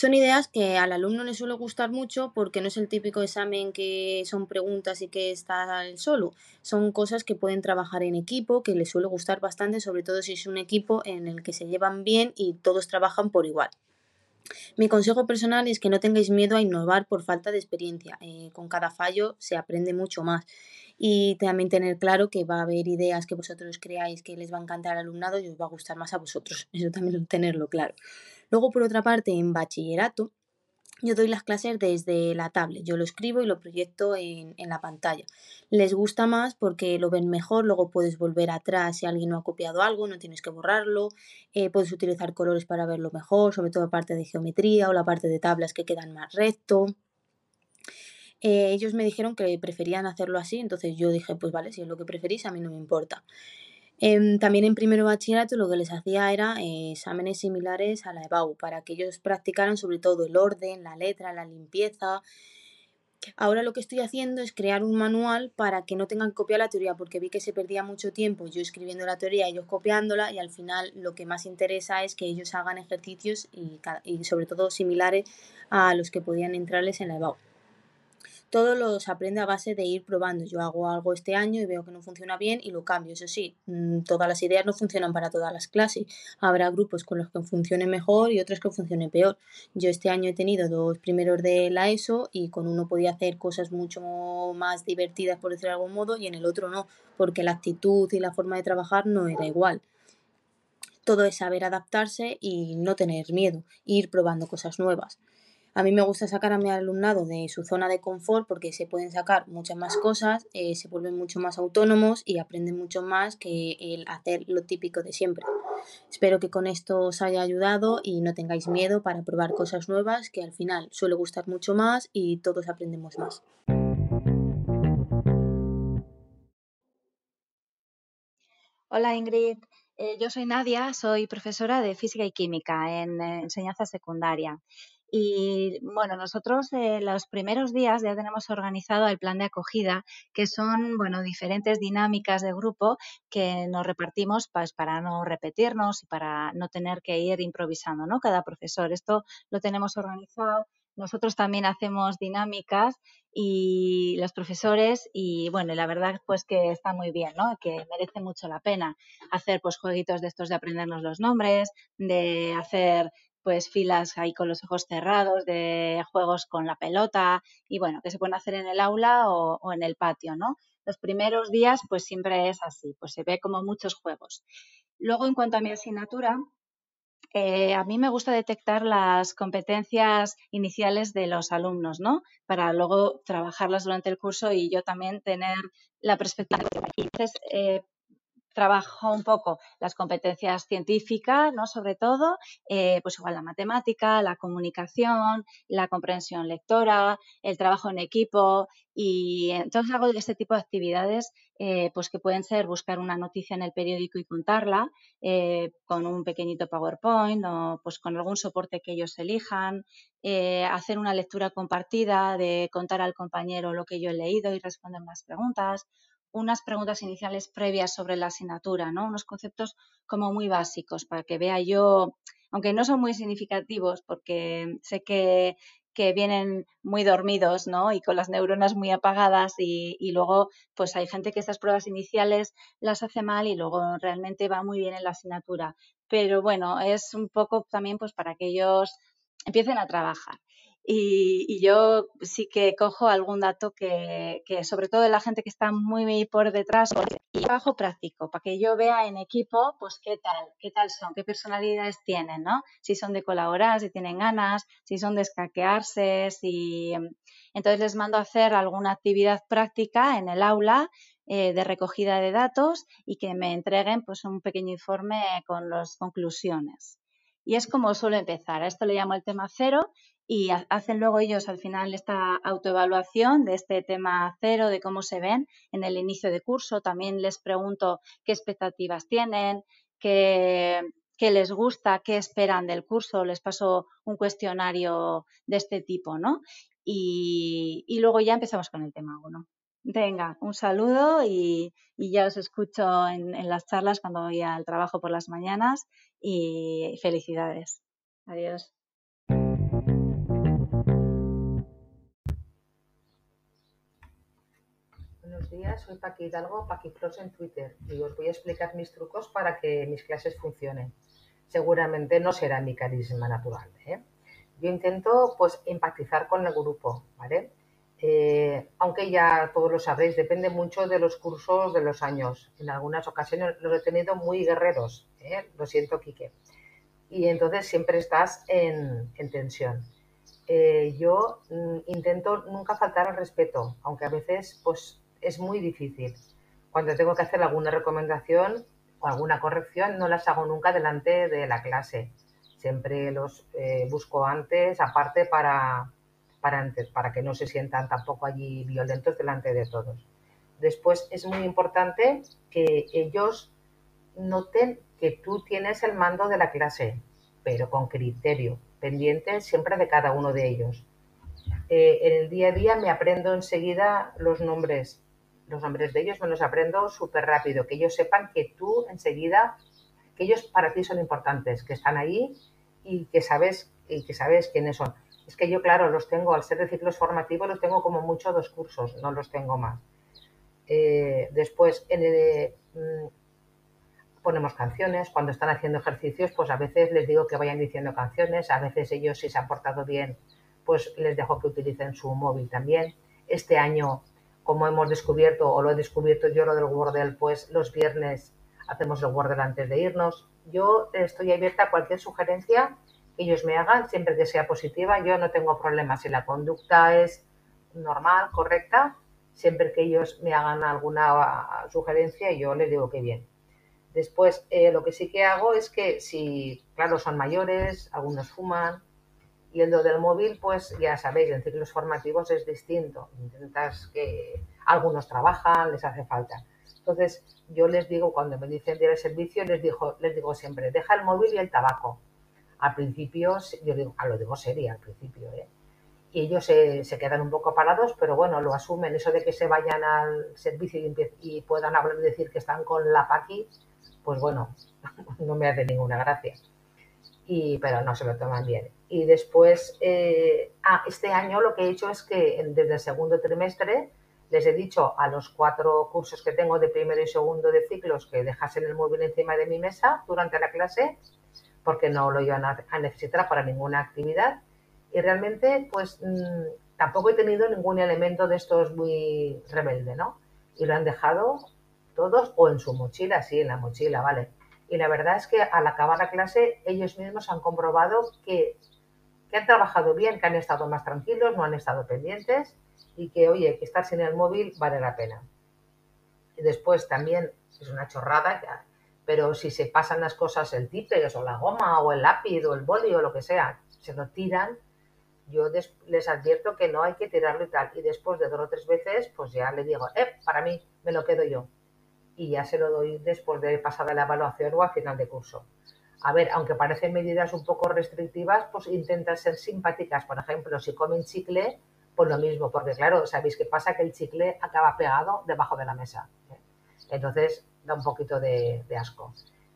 Son ideas que al alumno le suele gustar mucho porque no es el típico examen que son preguntas y que está solo. Son cosas que pueden trabajar en equipo, que le suele gustar bastante, sobre todo si es un equipo en el que se llevan bien y todos trabajan por igual. Mi consejo personal es que no tengáis miedo a innovar por falta de experiencia. Eh, con cada fallo se aprende mucho más. Y también tener claro que va a haber ideas que vosotros creáis que les va a encantar al alumnado y os va a gustar más a vosotros. Eso también tenerlo claro. Luego, por otra parte, en bachillerato, yo doy las clases desde la tablet, yo lo escribo y lo proyecto en, la pantalla. Les gusta más porque lo ven mejor, luego puedes volver atrás si alguien no ha copiado algo, no tienes que borrarlo, eh, puedes utilizar colores para verlo mejor, sobre todo la parte de geometría o la parte de tablas que quedan más recto. Eh, ellos me dijeron que preferían hacerlo así, entonces yo dije, pues vale, si es lo que preferís, a mí no me importa. Em, también en primero bachillerato lo que les hacía era eh, exámenes similares a la EBAU para que ellos practicaran sobre todo el orden, la letra, la limpieza. Ahora lo que estoy haciendo es crear un manual para que no tengan que copiar la teoría, porque vi que se perdía mucho tiempo yo escribiendo la teoría, ellos copiándola, y al final lo que más interesa es que ellos hagan ejercicios y, y sobre todo similares a los que podían entrarles en la EBAU todo los aprende a base de ir probando. Yo hago algo este año y veo que no funciona bien y lo cambio. Eso sí, mm, todas las ideas no funcionan para todas las clases. Habrá grupos con los que funcione mejor y otros que funcionen peor. Yo este año he tenido dos primeros de la ESO y con uno podía hacer cosas mucho más divertidas, por decirlo de algún modo, y en el otro no, porque la actitud y la forma de trabajar no era igual. Todo es saber adaptarse y no tener miedo, ir probando cosas nuevas. A mí me gusta sacar a mi alumnado de su zona de confort porque se pueden sacar muchas más cosas, eh, se vuelven mucho más autónomos y aprenden mucho más que el hacer lo típico de siempre. Espero que con esto os haya ayudado y no tengáis miedo para probar cosas nuevas que al final suele gustar mucho más y todos aprendemos más. Hola Ingrid, eh, yo soy Nadia, soy profesora de física y química en eh, enseñanza secundaria. Y bueno, nosotros eh, los primeros días ya tenemos organizado el plan de acogida, que son, bueno, diferentes dinámicas de grupo que nos repartimos pues, para no repetirnos y para no tener que ir improvisando, ¿no? Cada profesor. Esto lo tenemos organizado. Nosotros también hacemos dinámicas y los profesores y bueno, la verdad pues que está muy bien, ¿no? Que merece mucho la pena hacer pues jueguitos de estos de aprendernos los nombres, de hacer pues filas ahí con los ojos cerrados, de juegos con la pelota y bueno, que se pueden hacer en el aula o, en el patio, ¿no? Los primeros días pues siempre es así, pues se ve como muchos juegos. Luego en cuanto a mi asignatura, eh, a mí me gusta detectar las competencias iniciales de los alumnos, ¿no? Para luego trabajarlas durante el curso y yo también tener la perspectiva. Entonces, eh, trabajo un poco las competencias científicas, ¿no? Sobre todo, eh, pues igual la matemática, la comunicación, la comprensión lectora, el trabajo en equipo y entonces hago este tipo de actividades eh, pues que pueden ser buscar una noticia en el periódico y contarla eh, con un pequeñito PowerPoint o pues con algún soporte que ellos elijan, hacer una lectura compartida de contar al compañero lo que yo he leído y responder más preguntas unas preguntas iniciales previas sobre la asignatura, ¿no? Unos conceptos como muy básicos para que vea yo, aunque no son muy significativos porque sé que, que vienen muy dormidos, ¿no? Y con las neuronas muy apagadas y, y, luego pues hay gente que estas pruebas iniciales las hace mal y luego realmente va muy bien en la asignatura. Pero bueno, es un poco también pues para que ellos empiecen a trabajar. Y, yo sí que cojo algún dato que, sobre todo de la gente que está muy por detrás, y trabajo práctico, para que yo vea en equipo, pues qué tal, qué tal son, qué personalidades tienen, ¿no? Si son de colaborar, si tienen ganas, si son de escaquearse, si... Em, entonces les mando a hacer alguna actividad práctica en el aula eh, de recogida de datos y que me entreguen pues un pequeño informe con las conclusiones. Y es como suelo empezar. A esto le llamo el tema cero y hacen luego ellos al final esta autoevaluación de este tema cero, de cómo se ven en el inicio de curso. También les pregunto qué expectativas tienen, qué, les gusta, qué esperan del curso. Les paso un cuestionario de este tipo, ¿no? Y, luego ya empezamos con el tema uno. Venga, un saludo y, ya os escucho en, en las charlas cuando voy al trabajo por las mañanas y felicidades. Adiós. Buenos días. Soy Paqui Hidalgo, Paqui en Twitter y os voy a explicar mis trucos para que mis clases funcionen. Seguramente no será mi carisma natural. ¿eh? Yo intento pues empatizar con el grupo, ¿vale? Eh, aunque ya todos lo sabréis, depende mucho de los cursos de los años. En algunas ocasiones los he tenido muy guerreros, ¿eh? lo siento, Quique. Y entonces siempre estás en, en tensión. eh, yo mm, intento nunca faltar al respeto, aunque a veces pues es muy difícil. Cuando tengo que hacer alguna recomendación o alguna corrección, no las hago nunca delante de la clase. Siempre los eh, busco antes, aparte, para, para, para que no se sientan tampoco allí violentos delante de todos. Después es muy importante que ellos noten que tú tienes el mando de la clase, pero con criterio, pendiente siempre de cada uno de ellos. Eh, en el día a día me aprendo enseguida los nombres, los nombres de ellos me los aprendo súper rápido, que ellos sepan que tú enseguida, que ellos para ti son importantes, que están ahí y que sabes, y que sabes quiénes son. Es que yo, claro, los tengo, al ser de ciclos formativos, los tengo como mucho dos cursos, no los tengo más. Eh, después, en el, mm, ponemos canciones, cuando están haciendo ejercicios, pues a veces les digo que vayan diciendo canciones, a veces ellos si se han portado bien, pues les dejo que utilicen su móvil también. Este año, como hemos descubierto, o lo he descubierto yo lo del Wordle, pues los viernes hacemos el Wordle antes de irnos. Yo estoy abierta a cualquier sugerencia que ellos me hagan, siempre que sea positiva. Yo no tengo problemas si la conducta es normal, correcta, siempre que ellos me hagan alguna sugerencia, yo les digo que bien. Después, eh, lo que sí que hago es que si, claro, son mayores, algunos fuman, y el do del móvil, pues ya sabéis, en ciclos formativos es distinto. Intentas que algunos trabajan, les hace falta. Entonces, yo les digo, cuando me dicen de servicio, les digo, les digo siempre, deja el móvil y el tabaco. Al principio, yo digo, a ah, lo digo serio al principio, ¿eh? Y ellos se, quedan un poco parados, pero bueno, lo asumen. Eso de que se vayan al servicio y, y puedan hablar y decir que están con la paqui, pues bueno, no me hace ninguna gracia. Y, pero no se lo toman bien. Y después, eh, ah, este año lo que he hecho es que desde el segundo trimestre les he dicho a los cuatro cursos que tengo de primero y segundo de ciclos que dejasen el móvil encima de mi mesa durante la clase, porque no lo iban a, necesitar para ninguna actividad. Y realmente, pues mm, tampoco he tenido ningún elemento de estos muy rebelde, ¿no? Y lo han dejado todos o en su mochila, sí, en la mochila, ¿vale? Y la verdad es que al acabar la clase ellos mismos han comprobado que, que han trabajado bien, que han estado más tranquilos, no han estado pendientes y que, oye, que estar sin el móvil vale la pena. Y después también es una chorrada, pero si se pasan las cosas, el típex o la goma o el lápiz o el boli o lo que sea, se lo tiran, yo les advierto que no hay que tirarlo y tal. Y después de dos o tres veces, pues ya le digo, eh, para mí, me lo quedo yo y ya se lo doy después de pasada la evaluación o al final de curso. A ver, aunque parecen medidas un poco restrictivas, pues intentan ser simpáticas. Por ejemplo, si comen chicle, pues lo mismo, porque claro, sabéis qué pasa que el chicle acaba pegado debajo de la mesa. ¿eh? Entonces da un poquito de, asco.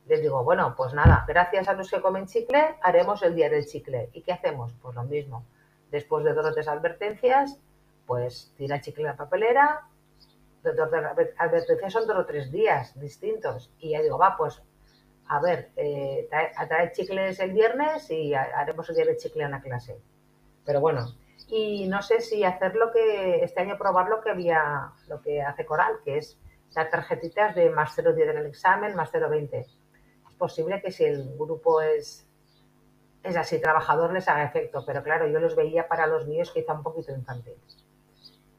Les digo, bueno, pues nada, gracias a los que comen chicle, haremos el día del chicle. ¿Y qué hacemos? Pues lo mismo. Después de dos o tres advertencias, pues tira el chicle a la papelera, advertencias son dos o tres días distintos. Y ya digo, va, pues, a ver, eh, trae, chicles el viernes y haremos el día de chicle en la clase. Pero bueno, y no sé si hacer lo que, este año probar lo que había, lo que hace Coral, que es dar tarjetitas de más 0,10 en el examen, más 0,20. Es posible que si el grupo es, es así, trabajador, les haga efecto, pero claro, yo los veía para los míos quizá un poquito infantiles.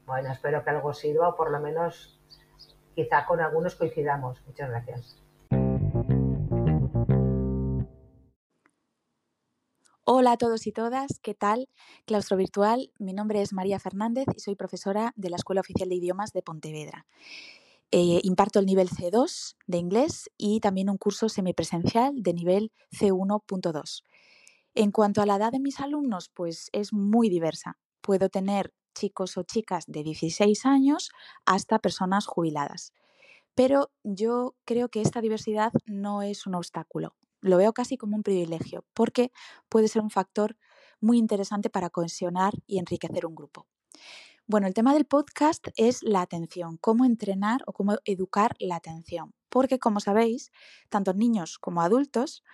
Bueno, espero que algo sirva o por lo menos quizá con algunos coincidamos. Muchas gracias. Hola a todos y todas, ¿qué tal? Claustro Virtual, mi nombre es María Fernández y soy profesora de la Escuela Oficial de Idiomas de Pontevedra. Eh, imparto el nivel C2 de inglés y también un curso semipresencial de nivel C1.2. En cuanto a la edad de mis alumnos, pues es muy diversa. Puedo tener chicos o chicas de 16 años hasta personas jubiladas. Pero yo creo que esta diversidad no es un obstáculo, lo veo casi como un privilegio, porque puede ser un factor muy interesante para cohesionar y enriquecer un grupo. Bueno, el tema del podcast es la atención, cómo entrenar o cómo educar la atención, porque como sabéis, tanto niños como adultos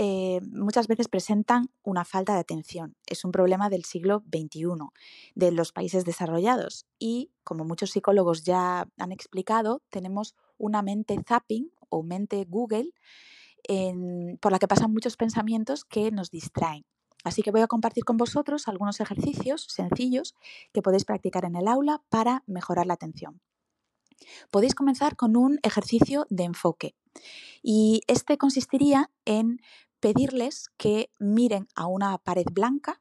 eh, muchas veces presentan una falta de atención. Es un problema del siglo XXI, de los países desarrollados. Y como muchos psicólogos ya han explicado, tenemos una mente zapping o mente Google por la que pasan muchos pensamientos que nos distraen. Así que voy a compartir con vosotros algunos ejercicios sencillos que podéis practicar en el aula para mejorar la atención. Podéis comenzar con un ejercicio de enfoque y este consistiría en pedirles que miren a una pared blanca,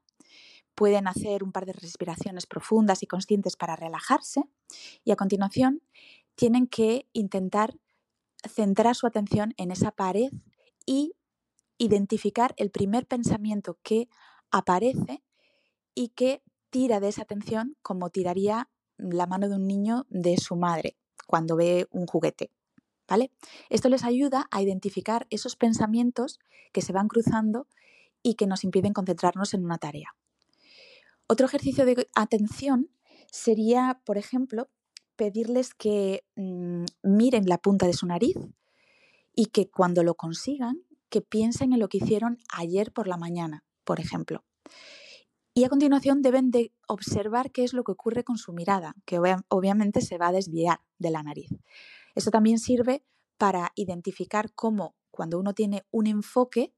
pueden hacer un par de respiraciones profundas y conscientes para relajarse y a continuación tienen que intentar centrar su atención en esa pared y identificar el primer pensamiento que aparece y que tira de esa atención como tiraría la mano de un niño de su madre cuando ve un juguete. ¿Vale? Esto les ayuda a identificar esos pensamientos que se van cruzando y que nos impiden concentrarnos en una tarea. Otro ejercicio de atención sería, por ejemplo, pedirles que mm, miren la punta de su nariz y que cuando lo consigan que piensen en lo que hicieron ayer por la mañana, por ejemplo. Y a continuación deben de observar qué es lo que ocurre con su mirada, que obviamente se va a desviar de la nariz. Esto también sirve para identificar cómo cuando uno tiene un enfoque,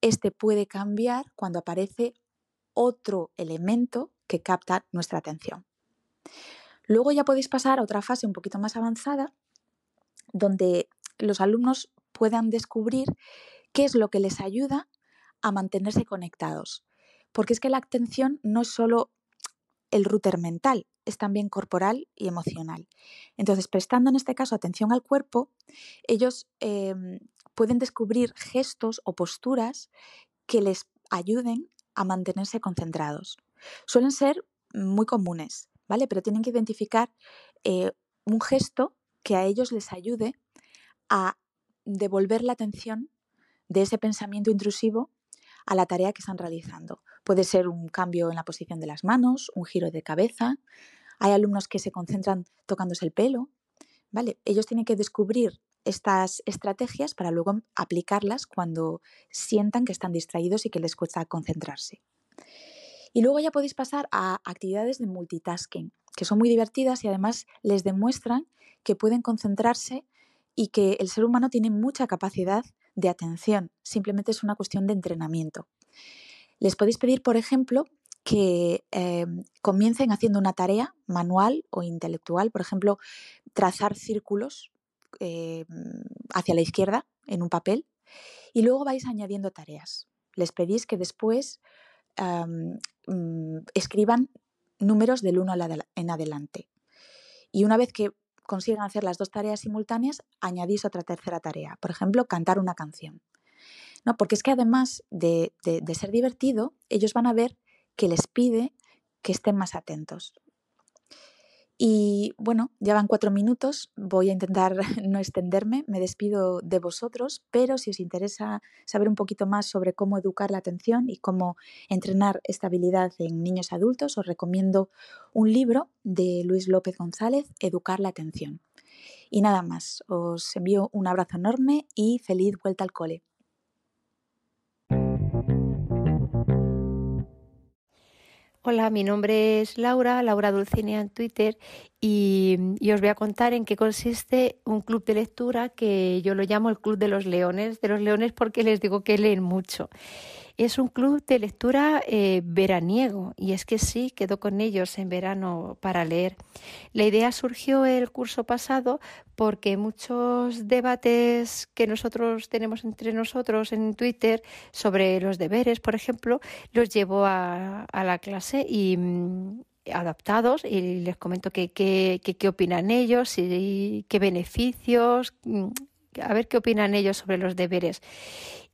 este puede cambiar cuando aparece otro elemento que capta nuestra atención. Luego ya podéis pasar a otra fase un poquito más avanzada, donde los alumnos puedan descubrir qué es lo que les ayuda a mantenerse conectados. Porque es que la atención no es solo el router mental, es también corporal y emocional. Entonces, prestando en este caso atención al cuerpo, ellos em, pueden descubrir gestos o posturas que les ayuden a mantenerse concentrados. Suelen ser muy comunes, ¿vale? Pero tienen que identificar eh, un gesto que a ellos les ayude a devolver la atención de ese pensamiento intrusivo a la tarea que están realizando. Puede ser un cambio en la posición de las manos, un giro de cabeza. Hay alumnos que se concentran tocándose el pelo. ¿vale? Ellos tienen que descubrir estas estrategias para luego aplicarlas cuando sientan que están distraídos y que les cuesta concentrarse. Y luego ya podéis pasar a actividades de multitasking, que son muy divertidas y además les demuestran que pueden concentrarse y que el ser humano tiene mucha capacidad de atención, simplemente es una cuestión de entrenamiento. Les podéis pedir, por ejemplo, que em, comiencen haciendo una tarea manual o intelectual, por ejemplo, trazar círculos em, hacia la izquierda en un papel y luego vais añadiendo tareas. Les pedís que después mm, escriban números del 1 en adelante. Y una vez que consiguen hacer las dos tareas simultáneas, añadís otra tercera tarea. Por ejemplo, cantar una canción. ¿No? Porque es que además de, de ser divertido, ellos van a ver que les pide que estén más atentos. Y bueno, ya van cuatro minutos, voy a intentar no extenderme, me despido de vosotros, pero si os interesa saber un poquito más sobre cómo educar la atención y cómo entrenar esta habilidad en niños adultos, os recomiendo un libro de Luis López González, Educar la atención. Y nada más, os envío un abrazo enorme y feliz vuelta al cole. Hola, mi nombre es Laura, Laura Dulcinea en Twitter, y, y, os voy a contar en qué consiste un club de lectura que yo lo llamo el Club de los Leones, de los Leones porque les digo que leen mucho. Es un club de lectura eh, veraniego y es que sí, quedo con ellos en verano para leer. La idea surgió el curso pasado porque muchos debates que nosotros tenemos entre nosotros en Twitter sobre los deberes, por ejemplo, los llevo a, la clase y mm, adaptados y les comento qué que, opinan ellos y qué beneficios, mm, a ver qué opinan ellos sobre los deberes.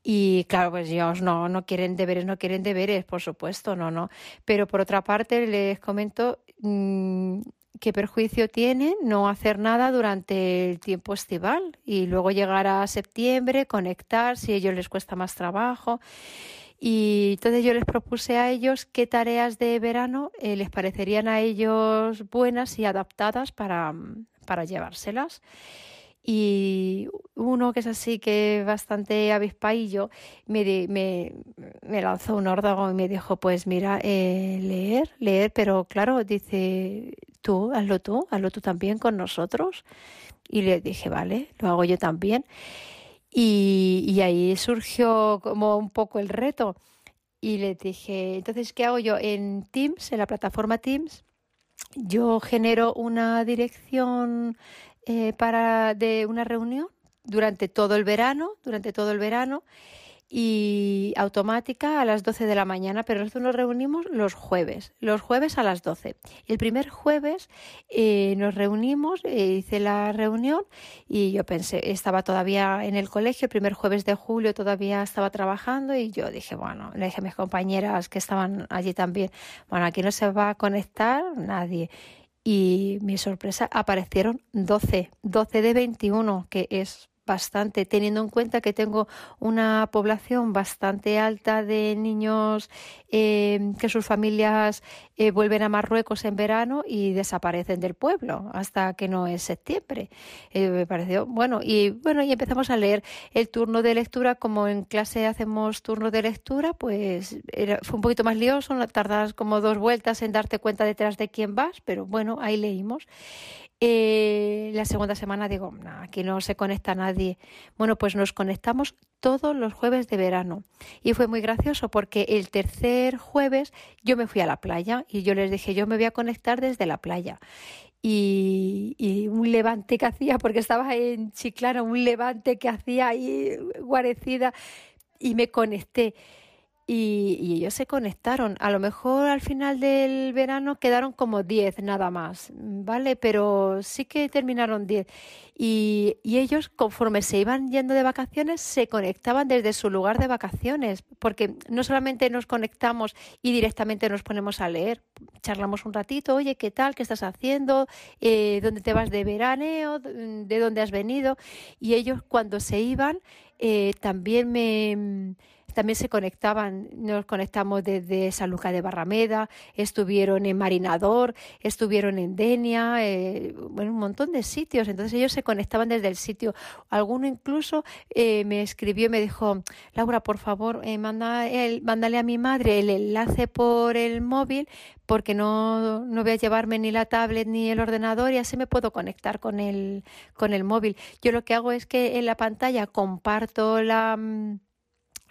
Y claro, pues ellos no, no quieren deberes, no quieren deberes, por supuesto, no, no. Pero por otra parte, les comento mm, qué perjuicio tiene no hacer nada durante el tiempo estival y luego llegar a septiembre, conectar, si a ellos les cuesta más trabajo. Y entonces yo les propuse a ellos qué tareas de verano eh, les parecerían a ellos buenas y adaptadas para, para llevárselas. Y uno que es así que bastante avispaillo me, me, me lanzó un órdago y me dijo, pues mira, eh, leer, leer, pero claro, dice, tú, hazlo tú, hazlo tú también con nosotros. Y le dije, vale, lo hago yo también. Y, y ahí surgió como un poco el reto. y les dije, entonces, ¿qué hago yo? En Teams, en la plataforma Teams, yo genero una dirección eh, para de una reunión durante todo el verano, durante todo el verano y automática a las 12 de la mañana, pero nosotros nos reunimos los jueves, los jueves a las 12. El primer jueves eh, nos reunimos, eh, hice la reunión y yo pensé, estaba todavía en el colegio, el primer jueves de julio todavía estaba trabajando y yo dije, bueno, le dije a mis compañeras que estaban allí también, bueno, aquí no se va a conectar nadie. Y mi sorpresa, aparecieron 12, 12 de 21, que es bastante, teniendo en cuenta que tengo una población bastante alta de niños eh, que sus familias eh, vuelven a Marruecos en verano y desaparecen del pueblo hasta que no es septiembre. Eh, me pareció bueno y bueno y empezamos a leer el turno de lectura como en clase hacemos turno de lectura, pues era, fue un poquito más lioso, tardas como dos vueltas en darte cuenta detrás de quién vas, pero bueno ahí leímos eh, la segunda semana digo, aquí no se conecta nadie. Bueno, pues nos conectamos todos los jueves de verano. Y fue muy gracioso porque el tercer jueves yo me fui a la playa y yo les dije, yo me voy a conectar desde la playa. Y, y, un levante que hacía, porque estaba en Chiclana, un levante que hacía ahí guarecida y me conecté y, ellos se conectaron. A lo mejor al final del verano quedaron como 10 nada más, ¿vale? Pero sí que terminaron 10. Y, y, ellos, conforme se iban yendo de vacaciones, se conectaban desde su lugar de vacaciones, porque no solamente nos conectamos y directamente nos ponemos a leer, charlamos un ratito, oye, ¿qué tal? ¿Qué estás haciendo? Eh, ¿Dónde te vas de veraneo? ¿De dónde has venido? Y ellos cuando se iban, eh, también me también se conectaban, nos conectamos desde San Lucas de Barrameda, estuvieron en Marinador, estuvieron en Denia, eh, bueno, un montón de sitios. Entonces ellos se conectaban desde el sitio. Alguno incluso eh, me escribió y me dijo, Laura, por favor, eh, manda el, mándale a mi madre el enlace por el móvil porque no, no voy a llevarme ni la tablet ni el ordenador y así me puedo conectar con el, con el móvil. Yo lo que hago es que en la pantalla comparto la mm,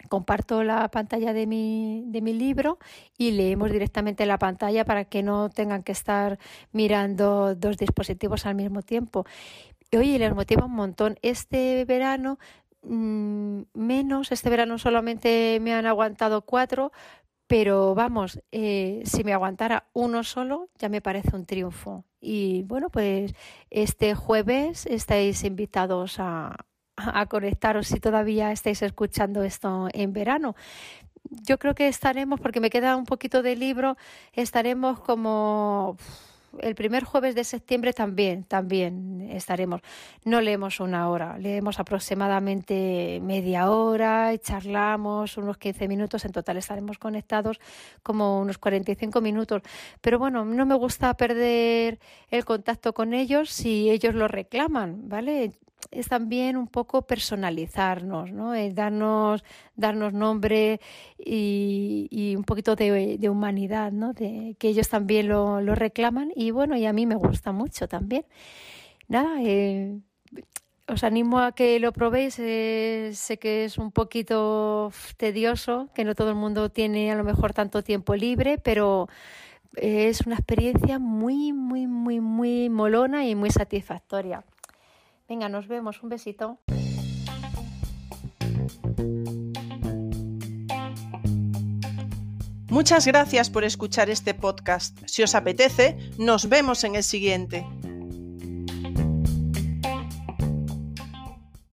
comparto la pantalla de mi, de mi libro y leemos directamente la pantalla para que no tengan que estar mirando dos dispositivos al mismo tiempo. Y oye, les motiva un montón. Este verano mm, menos, este verano solamente me han aguantado cuatro, pero vamos, eh, si me aguantara uno solo ya me parece un triunfo. Y bueno, pues este jueves estáis invitados a, a conectaros si todavía estáis escuchando esto en verano. Yo creo que estaremos, porque me queda un poquito de libro, estaremos como el primer jueves de septiembre también, también estaremos. No leemos una hora, leemos aproximadamente media hora y charlamos unos 15 minutos. En total estaremos conectados como unos 45 minutos. Pero bueno, no me gusta perder el contacto con ellos si ellos lo reclaman, ¿vale? Es también un poco personalizarnos, ¿no? darnos, darnos nombre y, un poquito de, humanidad, ¿no? Que ellos también lo, reclaman y bueno, y a mí me gusta mucho también. Nada, eh, os animo a que lo probéis. Eh, sé que es un poquito tedioso, que no todo el mundo tiene a lo mejor tanto tiempo libre, pero es una experiencia muy, muy, muy, muy molona y muy satisfactoria. Venga, nos vemos. Un besito. Muchas gracias por escuchar este podcast. Si os apetece, nos vemos en el siguiente.